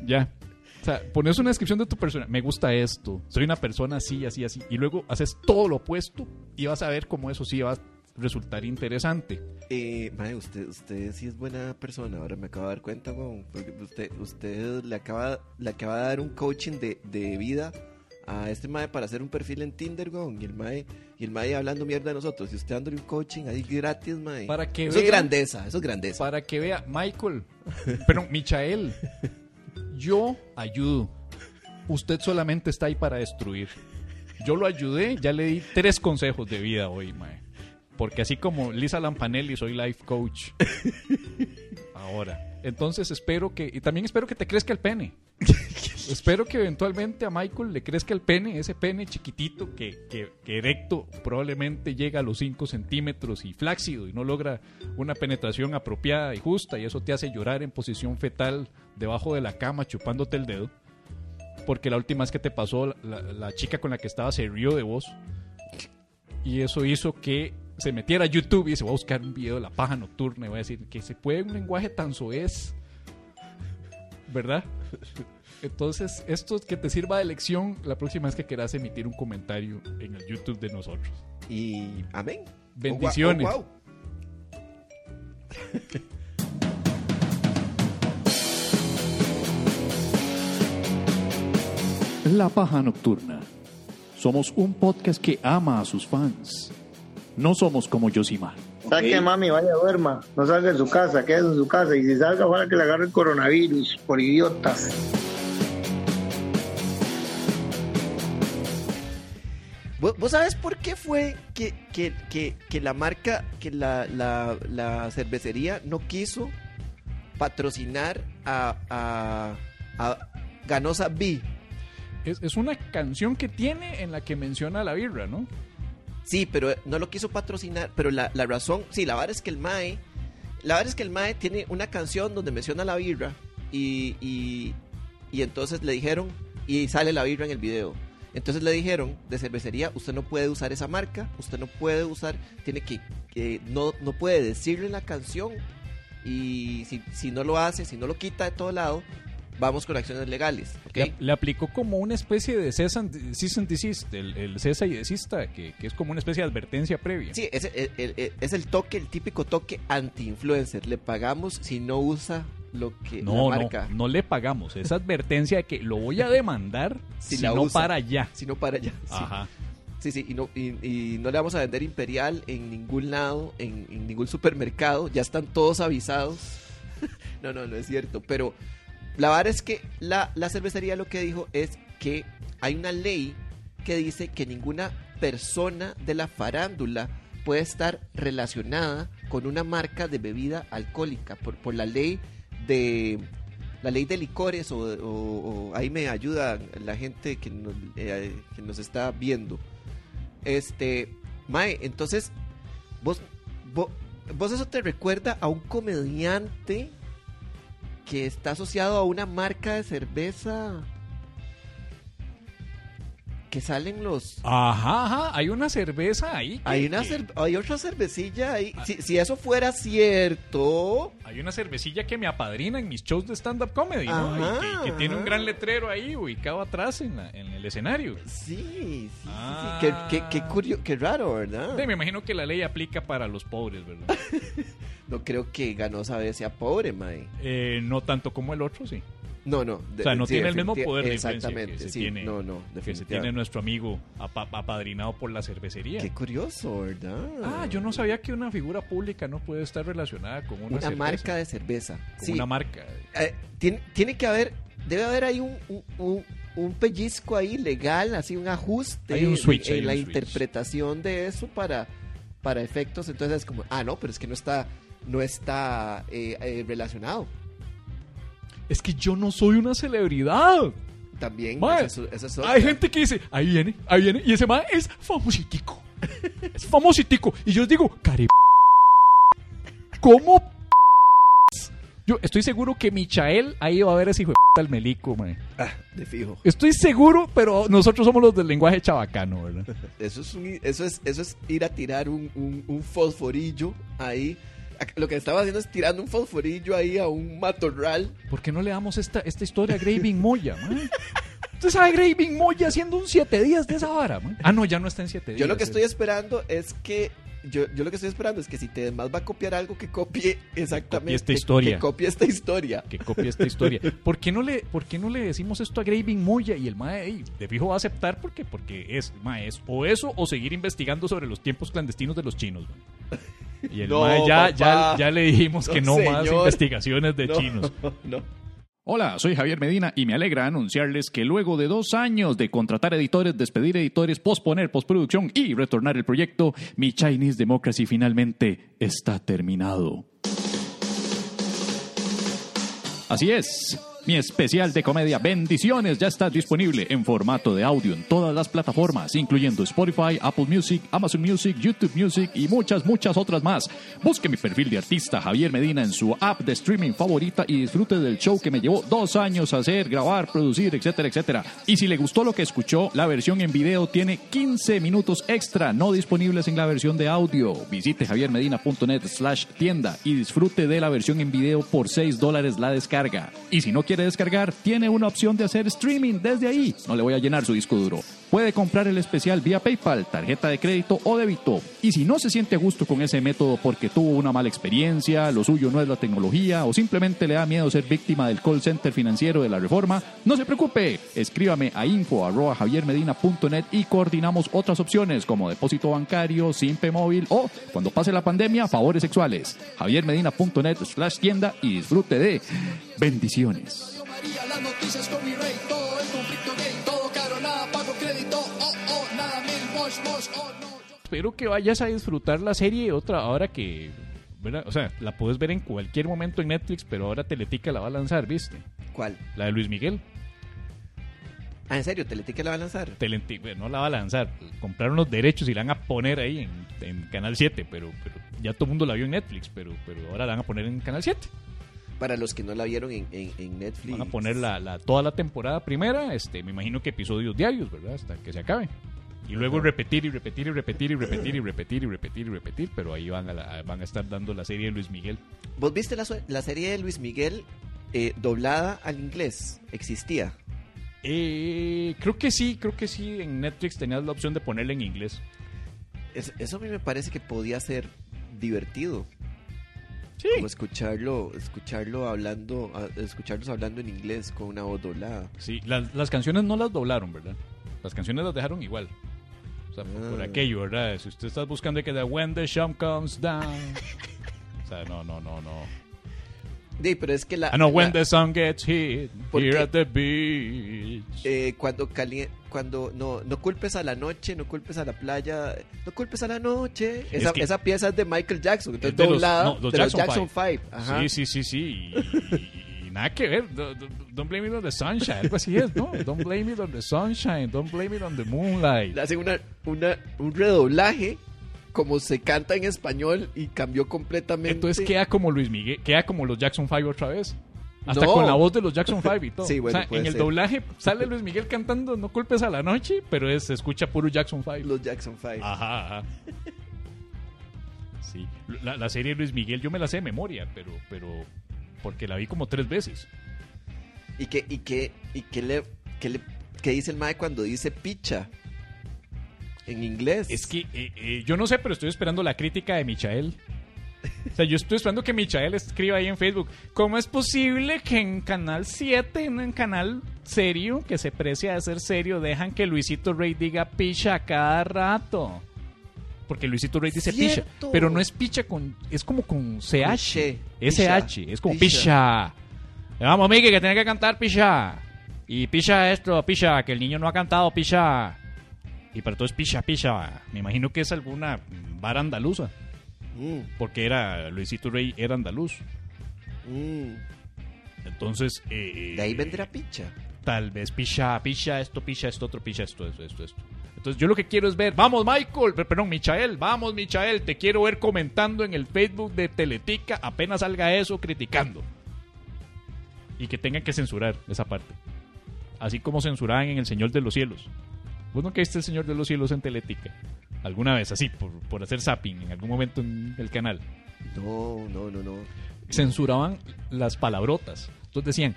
Ya. O sea, pones una descripción de tu persona. Me gusta esto. Soy una persona así, así, así. Y luego haces todo lo opuesto y vas a ver cómo eso sí va a resultar interesante. Eh, mae, usted, usted sí es buena persona, ahora me acabo de dar cuenta, weón, porque usted, usted le acaba, le acaba de dar un coaching de, de vida a este mae para hacer un perfil en Tinder, weón, y el mae, y el mae hablando mierda de nosotros, y usted dándole un coaching ahí gratis, mae. Para que eso es vea- grandeza, eso es grandeza. Para que vea, Michael, pero Michael, yo ayudo. Usted solamente está ahí para destruir. Yo lo ayudé, ya le di tres consejos de vida hoy, mae. Porque así como Lisa Lampanelli, soy life coach. Ahora. Entonces espero que, y también espero que te crezca el pene. espero que eventualmente a Michael le crezca el pene, ese pene chiquitito que, que, que erecto probablemente llega a los 5 centímetros y flácido y no logra una penetración apropiada y justa y eso te hace llorar en posición fetal debajo de la cama chupándote el dedo. Porque la última vez que te pasó, la, la chica con la que estaba se rió de vos y eso hizo que se metiera a YouTube y se va a buscar un video de la paja nocturna y va a decir que se puede un lenguaje tan soez, ¿verdad? Entonces, esto que te sirva de lección la próxima vez que quieras emitir un comentario en el YouTube de nosotros. Y amén. Bendiciones. Oh, wow, oh, wow. La paja nocturna. Somos un podcast que ama a sus fans. No somos como Yosimar. Saque mami, vaya duerma, no salga de su casa, quédese en su casa y si salga ojalá que le agarre el coronavirus por idiotas. ¿Vos, sabes por qué fue que, que, que, que la marca, que la, la, la cervecería no quiso patrocinar a, a, a Ganosa B? Es, es una canción que tiene en la que menciona la birra, ¿no? Sí, pero no lo quiso patrocinar, pero la, la razón, sí, la verdad es que el Mae, la verdad es que el Mae tiene una canción donde menciona la birra y, y, y entonces le dijeron, y sale la birra en el video. Entonces le dijeron de cervecería, usted no puede usar esa marca, usted no puede usar, tiene que, que no, no puede decirlo en la canción y si, si no lo hace, si no lo quita de todo lado, vamos con acciones legales. ¿ok? Le, le aplicó como una especie de cease and, cease and desist, el, el cesa y desista, que, que es como una especie de advertencia previa. Sí, es el, el- el- es el toque, el típico toque anti-influencer. Le pagamos si no usa lo que No, la no, marca. no le pagamos. Esa advertencia de que lo voy a demandar Si si, la no usa. para ya. Si no para allá. Sí, Ajá. sí, sí, y, no, y, y no le vamos a vender Imperial en ningún lado, en, en ningún supermercado. Ya están todos avisados. no, no, no es cierto. Pero la verdad es que la, la cervecería lo que dijo es que hay una ley que dice que ninguna persona de la farándula puede estar relacionada con una marca de bebida alcohólica por, por la ley de la ley de licores o, o- o ahí me ayuda la gente que nos, eh, que nos está viendo. Este Mae, entonces vos, vos vos eso te recuerda a un comediante que está asociado a una marca de cerveza que salen los Ajá, ajá. Hay una cerveza ahí. que- hay una que- cer- hay otra cervecilla ahí si, si eso fuera cierto Hay una cervecilla que me apadrina en mis shows de stand-up comedy, ¿no? Ajá, y que, que tiene un gran letrero ahí ubicado atrás en, la- en el escenario. sí sí, sí, Ah. sí. Qué, qué, qué curio- qué raro verdad Sí, me imagino que la ley aplica para los pobres, ¿verdad? no creo que Ganosa sea pobre mae Eh, no tanto como el otro, sí. No no O sea, no sí, tiene el mismo poder de exactamente que se sí tiene, no no que se tiene nuestro amigo apa- apadrinado por la cervecería. qué curioso verdad Ah, yo no sabía que una figura pública no puede estar relacionada con una, una cerveza, marca de cerveza con sí una marca. Eh, tiene, tiene que haber, debe haber ahí un, un- un- un pellizco ahí legal, así un ajuste Hay un switch, en hay un la switch. interpretación de eso para, para efectos. Entonces es como, ah, no, pero es que no está, no está eh, eh, relacionado. Es que yo no soy una celebridad. También, Mae, esa es- esa es otra. Hay gente que dice, ahí viene, ahí viene, y ese mae es famositico. es famositico. Y yo les digo, cari... ¿Cómo? Yo estoy seguro que Michael ahí va a ver ese hijo de p al melico, mae. Ah, de fijo. Estoy seguro, pero nosotros somos los del lenguaje chabacano, ¿verdad? Eso es, un- eso es, eso es ir a tirar un, un- un fosforillo ahí. Lo que estaba haciendo es tirando un fosforillo ahí a un matorral. ¿Por qué no le damos esta, esta historia a Graving Moya, mae? ¿Usted sabe Graving Moya haciendo un siete días de esa vara, mae? Ah, no, ya no está en siete días. Yo lo que es- estoy esperando es que. Yo, yo lo que estoy esperando es que si te más va a copiar algo que copie exactamente. esta historia. Que copie esta historia. que copie esta historia. ¿Por qué no le, por qué no le decimos esto a Graving Moya? Y el mae ey, de fijo va a aceptar porque, porque es, mae, es o eso o seguir investigando sobre los tiempos clandestinos de los chinos. Y el No, mae ya, ya, ya le dijimos que no más investigaciones de No, chinos. no. Hola, soy Javier Medina y me alegra anunciarles que luego de dos años de contratar editores, despedir editores, posponer postproducción y retornar el proyecto, mi Chinese Democracy finalmente está terminado. Así es. Mi especial de comedia Bendiciones ya está disponible en formato de audio en todas las plataformas, incluyendo Spotify, Apple Music, Amazon Music, YouTube Music y muchas, muchas otras más. Busque mi perfil de artista Javier Medina en su app de streaming favorita y disfrute del show que me llevó dos años hacer, grabar, producir, etcétera, etcétera. Y si le gustó lo que escuchó, la versión en video tiene 15 minutos extra no disponibles en la versión de audio. Visite javiermedina.net slash tienda y disfrute de la versión en video por 6 dólares la descarga. Y si no descargar, tiene una opción de hacer streaming desde ahí. No le voy a llenar su disco duro. Puede comprar el especial vía PayPal, tarjeta de crédito o débito. Y si no se siente a gusto con ese método porque tuvo una mala experiencia, lo suyo no es la tecnología o simplemente le da miedo ser víctima del call center financiero de la reforma, no se preocupe. Escríbame a info@javiermedina.net y coordinamos otras opciones como depósito bancario, simpe móvil o, cuando pase la pandemia, favores sexuales. javiermedina.net slash tienda y disfrute de bendiciones. Espero que vayas a disfrutar la serie otra ahora que... O sea, la puedes ver en cualquier momento en Netflix, pero ahora Teletica la va a lanzar, ¿viste? ¿Cuál? La de Luis Miguel. Ah, ¿en serio? ¿Teletica la va a lanzar? Bueno, no la va a lanzar. Compraron los derechos y la van a poner ahí en, en Canal 7, pero, pero ya todo el mundo la vio en Netflix, pero, pero ahora la van a poner en Canal 7. Para los que no la vieron en, en, en Netflix. Van a poner la, la- toda la temporada primera, este, me imagino que episodios diarios, ¿verdad? Hasta que se acabe. Y luego repetir y repetir y repetir y repetir y repetir y repetir y repetir, pero ahí van a, la- van a estar dando la serie de Luis Miguel. ¿Vos viste la, la serie de Luis Miguel eh, doblada al inglés? ¿Existía? Eh, creo que sí, creo que sí, en Netflix tenías la opción de ponerla en inglés. Es- eso a mí me parece que podía ser divertido. Sí. Como escucharlo, escucharlo hablando, escucharlos hablando en inglés con una voz doblada. Sí, las, las canciones no las doblaron, ¿verdad? Las canciones las dejaron igual. O sea, por, por Ah. aquello, ¿verdad? Si usted está buscando que de When the Sun Comes Down. O sea, no, no, no, no. Sí, pero es que la, Ah, no, la- When the Sun Gets Hit, ¿Por Here at the Beach. eh, cuando cali- cuando no, no culpes a la noche, no culpes a la playa, no culpes a la noche. Es Esa, que- esa pieza es de Michael Jackson, entonces Es de los- doblada no, los de Jackson los Jackson Five. 5. Ajá. Sí, sí, sí, sí. Y nada que ver. Do- do- Don't blame it on the sunshine. Algo así es, ¿no? Don't blame it on the sunshine. Don't blame it on the moonlight. Le hacen una, una, un redoblaje como se canta en español y cambió completamente. Entonces queda como Luis Miguel, queda como los Jackson 5 otra vez. Hasta No. con la voz de los Jackson 5 y todo. Sí, bueno, o sea, en el ser. doblaje sale Luis Miguel cantando No culpes a la noche, pero es- se escucha puro Jackson 5. los Jackson 5. Ajá, ajá. Sí, la, la serie de Luis Miguel yo me la sé de memoria, pero, pero porque la vi como tres veces. ¿Y qué, y qué, y qué le, qué le qué dice el mae cuando dice picha? En inglés. Es que eh, eh, yo no sé, pero estoy esperando la crítica de Michael. O sea, yo estoy esperando que Michael escriba ahí en Facebook. ¿Cómo es posible que en Canal 7, en un canal serio, que se precia de ser serio, dejan que Luisito Rey diga picha cada rato? Porque Luisito Rey dice picha. Pero no es picha con. Es como con CH. SH. Es como picha. picha. Vamos, Miki, que tiene que cantar picha. Y picha esto, picha, que el niño no ha cantado, picha. Y para todo es picha, picha. Me imagino que es alguna vara andaluza. Mm, Porque era Luisito Rey era andaluz. mm. Entonces, eh, De ahí vendrá picha. tal vez picha, picha esto, picha esto, otro, picha esto, esto, esto, esto. Entonces yo lo que quiero es ver, vamos Michael, per- perdón, Michael, vamos Michael, te quiero ver comentando en el Facebook de Teletica, apenas salga eso, criticando. Y que tengan que censurar esa parte. Así como censuraban en El Señor de los Cielos. ¿Vos no viste El Señor de los Cielos en Teletica? Alguna vez, así, por, por hacer zapping en algún momento en el canal No, no, no, no. censuraban las palabrotas. Entonces decían,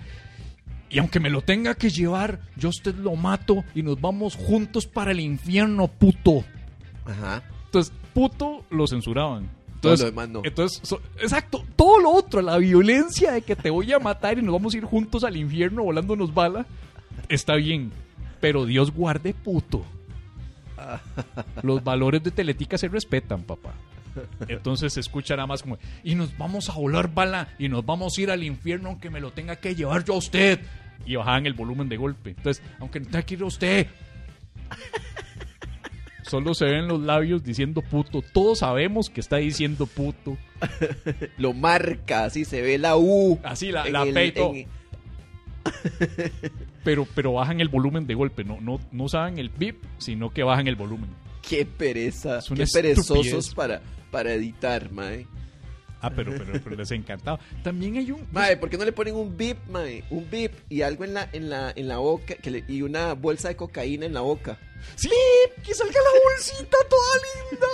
y aunque me lo tenga que llevar, yo a usted lo mato y nos vamos juntos para el infierno, puto. Ajá. Entonces, puto lo censuraban. Todo Entonces, lo demás no. entonces so- exacto, todo lo otro, la violencia de que te voy a matar y nos vamos a ir juntos al infierno volándonos bala, está bien. Pero Dios guarde puto. Los valores de Teletica se respetan, papá. Entonces se escucha nada más como, y nos vamos a volar bala y nos vamos a ir al infierno aunque me lo tenga que llevar yo a usted. Y bajaban el volumen de golpe. Entonces, aunque no tenga que ir a usted. Solo se ven los labios diciendo puto. Todos sabemos que está diciendo puto. Lo marca, así se ve la U. Así la, la el- P y todo. en- Pero, pero bajan el volumen de golpe. No, no, no usaban el bip, sino que bajan el volumen. Qué pereza. Qué perezosos estupidez. para, para editar, mae. Ah, pero, pero, pero les encantaba. También hay un. Mae, ¿por qué no le ponen un bip, mae? Un bip y algo en la, en la, en la boca que le- y una bolsa de cocaína en la boca. ¡Sí! ¡Que salga la bolsita toda linda!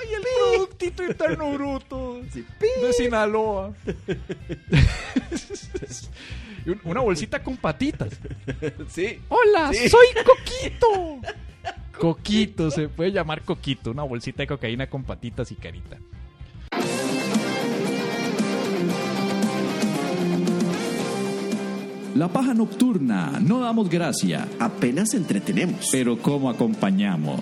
¡Ay, el productito interno bruto! Así, De Sinaloa. Una bolsita con patitas. Sí. ¡Hola! Sí. ¡Soy Coquito! Coquito, se puede llamar Coquito. Una bolsita de cocaína con patitas y carita. La paja nocturna, no damos gracia, Apenas entretenemos. pero ¿cómo acompañamos?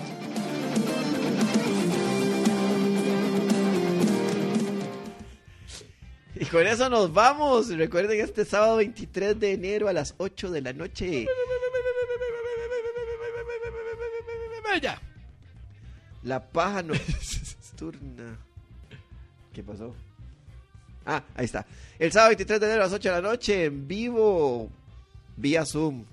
Y con eso nos vamos. Recuerden este sábado 23 de enero a las 8 de la noche. Ya. La paja nocturna. ¿Qué pasó? Ah, ahí está. El sábado 23 de enero a las 8 de la noche en vivo. Vía Zoom.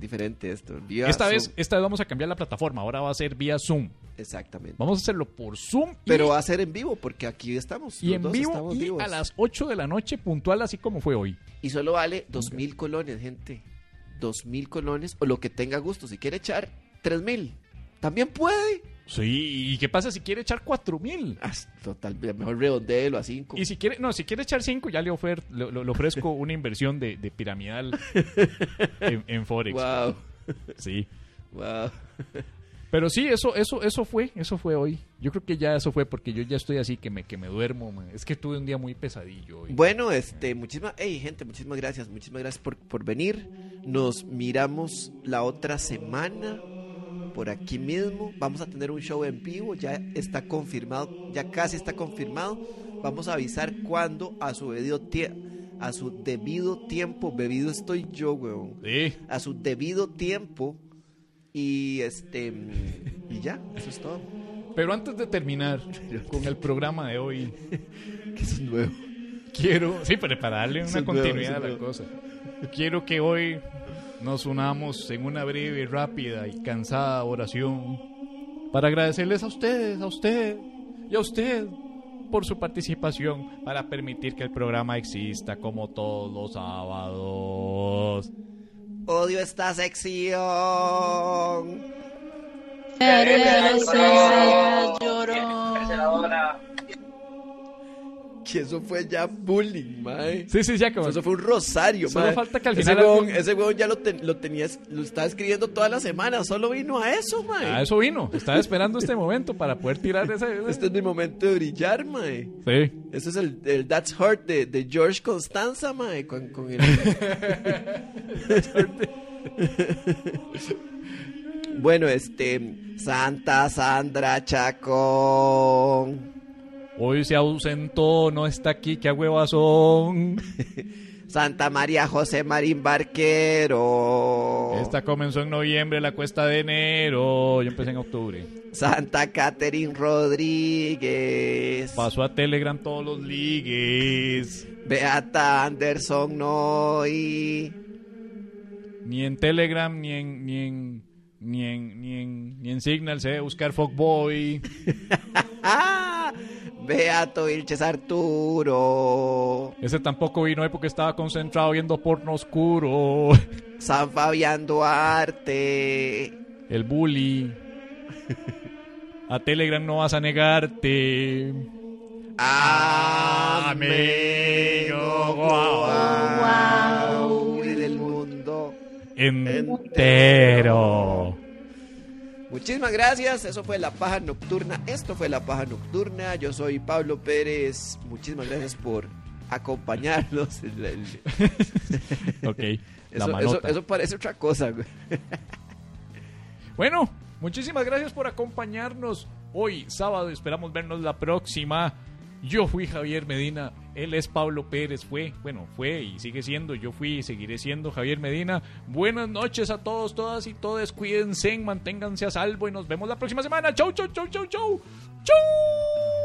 Diferente esto. Vía Esta Zoom. vez, esta vez vamos a cambiar la plataforma. Ahora va a ser vía Zoom. Exactamente. Vamos a hacerlo por Zoom. y- Pero va a ser en vivo porque aquí estamos. y en vivo y vivos. a las 8 de la noche puntual así como fue hoy. Y solo vale dos mil colones, gente. Dos mil colones o lo que tenga gusto. Si quiere echar tres mil, también puede. Sí, ¿y qué pasa si quiere echar 4 mil? Ah, total, mejor redondelo a cinco. Y si quiere, no, si quiere echar 5 ya le, ofer- le, le- le ofrezco una inversión de, de piramidal en, en Forex. Wow, Sí. wow. Pero sí, eso, eso, eso fue, eso fue hoy. Yo creo que ya eso fue porque yo ya estoy así que me, que me duermo. man. Es que tuve un día muy pesadillo hoy. Bueno, este, muchísimas, hey, gente, muchísimas gracias, muchísimas gracias por, por venir. Nos miramos la otra semana por aquí mismo. Vamos a tener un show en vivo, ya está confirmado, ya casi está confirmado. Vamos a avisar cuándo a su debido a su debido tiempo, bebido estoy yo, weón. Sí. A su debido tiempo y este y ya, eso es todo. Pero antes de terminar con el programa de hoy, Que es nuevo. quiero, sí, pero para darle una continuidad a la nuevo. cosa, quiero que hoy nos unamos en una breve, rápida y cansada oración para agradecerles a ustedes, a usted y a usted por su participación para permitir que el programa exista como todos los sábados. Odio esta sección. Eres. Que eso fue ya bullying, mae. Sí, sí, ya como Eso fue un rosario, Solo mae. falta que al ese final algún- Ese weón ya lo, ten- lo tenías, lo estaba escribiendo toda la semana. Solo vino a eso, mae. A eso vino. Estaba esperando este momento para poder tirar ese. ese- Este es mi momento de brillar, mae. Sí. Ese es el, el That's Hurt de, de George Constanza, mae. Con, con el... bueno, este. Santa Sandra Chacón. Hoy se ausentó, no está aquí, qué huevazón. Santa María José Marín Barquero. Esta comenzó en noviembre, la cuesta de enero. Yo empecé en octubre. Santa Catherine Rodríguez. Pasó a Telegram todos los ligues. Beata Anderson Noy. Ni en Telegram, ni en, ni en, ni en, ni en, ni en Signal se debe buscar Fogboy. Beato Vilches Arturo. Ese tampoco vino ahí porque estaba concentrado viendo porno oscuro. San Fabián Duarte. El bully. A Telegram no vas a negarte. Amigo Guau. y del mundo. Entero. Muchísimas gracias. Eso fue La Paja Nocturna. Esto fue La Paja Nocturna. Yo soy Pablo Pérez. Muchísimas gracias por acompañarnos. Ok, la Eso, eso, parece otra cosa. Bueno, muchísimas gracias por acompañarnos hoy, sábado. Esperamos vernos la próxima. Yo fui Javier Medina, él es Pablo Pérez, fue, bueno, fue y sigue siendo, yo fui y seguiré siendo Javier Medina. Buenas noches a todos, todas y todos, cuídense, manténganse a salvo y nos vemos la próxima semana. Chau, chau, chau, chau, chau. Chau.